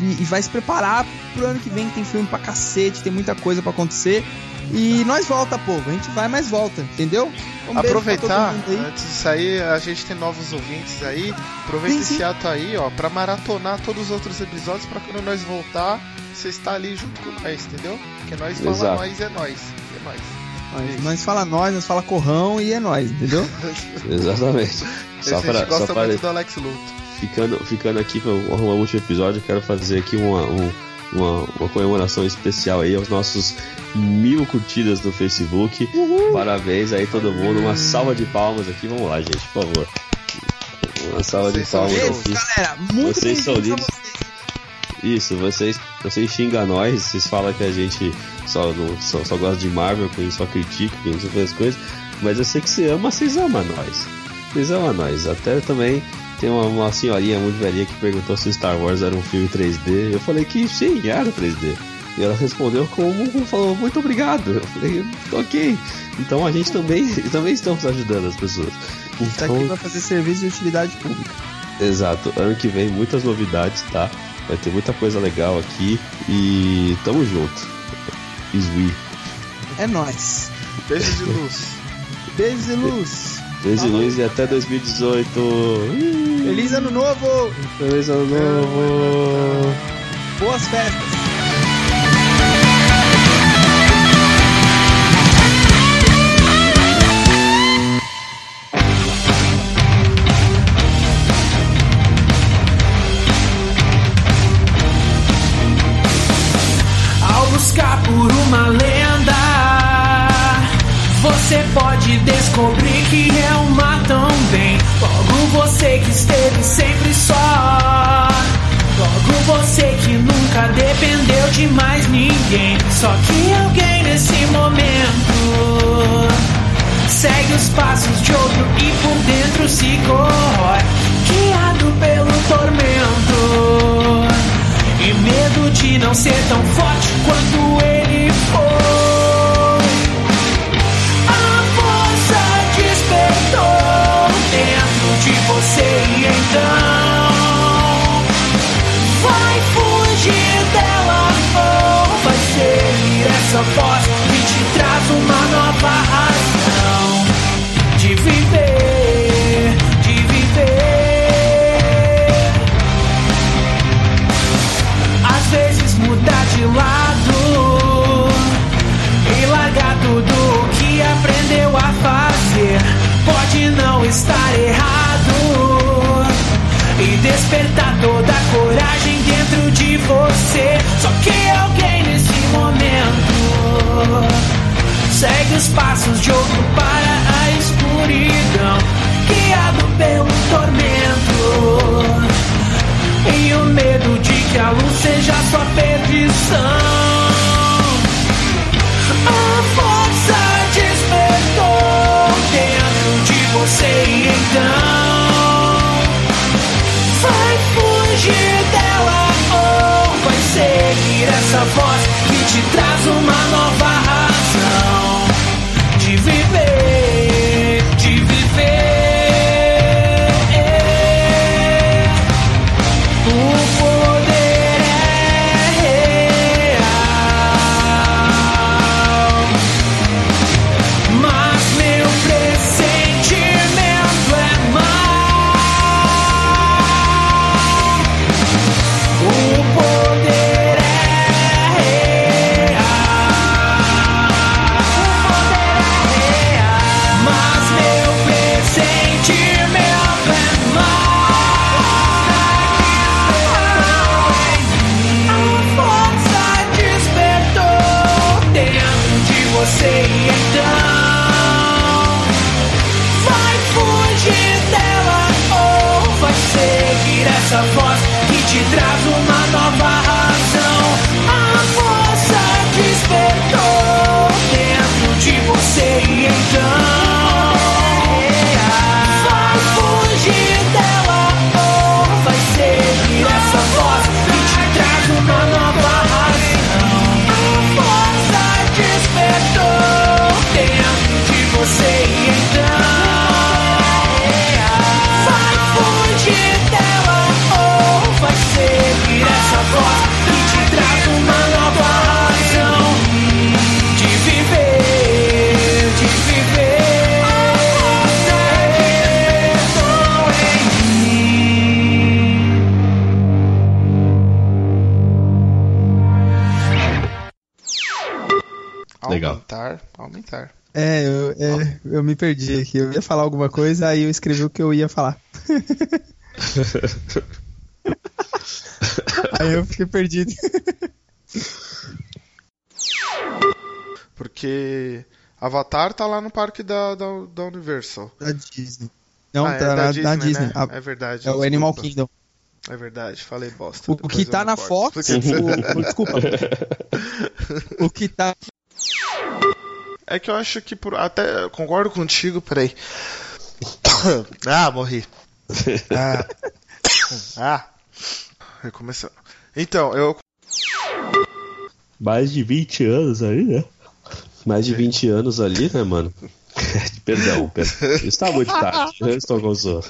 e, e vai se preparar pro ano que vem, que tem filme pra cacete, tem muita coisa pra acontecer. E nós volta, povo, a gente vai, mas volta, entendeu? Um pra Aproveitar, antes disso aí, a gente tem novos ouvintes aí. Aproveita Sim, esse sim. ato aí, ó, pra maratonar todos os outros episódios pra quando nós voltar, você está ali junto com nós, entendeu? Porque nós fala Exato. nós é nós. É nós. Nós, nós fala nós, nós fala corrão e é nós, entendeu? Exatamente. Esse Só a gente para, gosta só para muito do Alex Luto. ficando, ficando aqui para o último episódio, eu quero fazer aqui uma, um- uma, uma comemoração especial aí aos nossos mil curtidas no Facebook. Parabéns aí todo mundo, uma salva de palmas aqui. Vamos lá, gente, por favor. Uma salva Vocês de palmas aqui. Galera, muito Vocês são lindos. Isso, vocês, vocês xingam nós, vocês falam que a gente só, não, só, só gosta de Marvel, que a gente só critica, que a gente só faz coisas, mas eu sei que você ama, vocês amam nós. Vocês amam nós. Até também tem uma, uma senhorinha muito velhinha que perguntou se Star Wars era um filme 3D. Eu falei que sim, era 3D. E ela respondeu como falou, muito obrigado. Eu falei, ok. Então a gente também, também estamos ajudando as pessoas. Tá Então, aqui pra fazer serviço de utilidade pública. Exato, ano que vem muitas novidades, tá? Vai ter muita coisa legal aqui e tamo junto. Isui. É nóis. Beijo de luz. Beijos e luz. Beijo Luiz e até 2018. Ih, Feliz ano novo! Feliz ano novo! Boas festas! Ao buscar por uma lenda, você pode descobrir que é uma também. Logo você que esteve sempre só. Logo você que nunca dependeu de mais ninguém. Só que alguém nesse momento segue os passos de outro e por dentro se corrói, guiado pelo tormento. E medo de não ser tão forte quanto ele foi. Você segue os passos de outro para a escuridão, guiado pelo tormento. E o medo de que a luz seja sua perdição. A força despertou dentro de você e então vai fugir dela ou vai seguir essa voz que te traz uma nova Aumentar, aumentar. É, eu, é, eu me perdi aqui. Eu ia falar alguma coisa, aí eu escrevi o que eu ia falar. aí eu fiquei perdido. Porque Avatar tá lá no parque da, da, da Universal. Da Disney. Não, Ah, é tá da na, Disney, na Disney. né? A- É verdade. é o desculpa. Animal Kingdom. É verdade, falei bosta. O, que tá na. Fox. o- o- desculpa. O que tá. É que eu acho que por. Até. Concordo contigo, peraí. ah, morri. Ah. ah. Recomeçando. Então, eu. Mais de 20 anos aí, né? Mais de 20 anos ali, né, mano? perdão, perdão. Isso tá muito tarde. Eu estou com sono.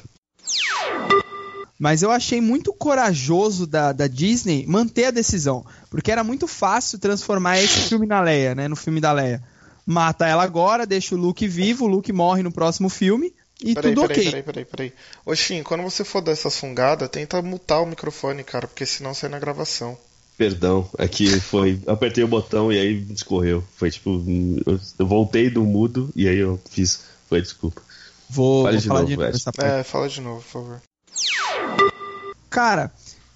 Mas eu achei muito corajoso da, da Disney manter a decisão. Porque era muito fácil transformar esse filme na Leia, né? No filme da Leia. Mata ela agora, deixa o Luke vivo, o Luke morre no próximo filme e Peraí, tudo peraí, ok. peraí, peraí, peraí. Ô, Shin, quando você for dar essa fungada, tenta mutar o microfone, cara, porque senão sai na gravação. Perdão, é que foi. Apertei o botão e aí escorreu. Foi tipo. Eu, voltei do mudo e aí eu fiz. Foi desculpa. Vou, Fale vou de falar novo, de novo. É, fala de novo, por favor. Cara,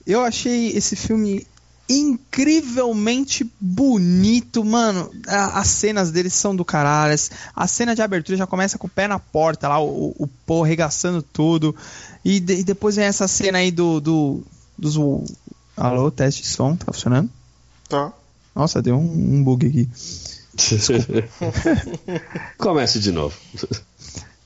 eu achei esse filme incrivelmente bonito, mano. As cenas deles são do caralho. A cena de abertura já começa com o pé na porta lá, o, o Paul arregaçando tudo. E, de- e depois vem essa cena aí do. do dos. Alô, teste de som, tá funcionando? Tá. Nossa, deu um, um bug aqui. Comece de novo.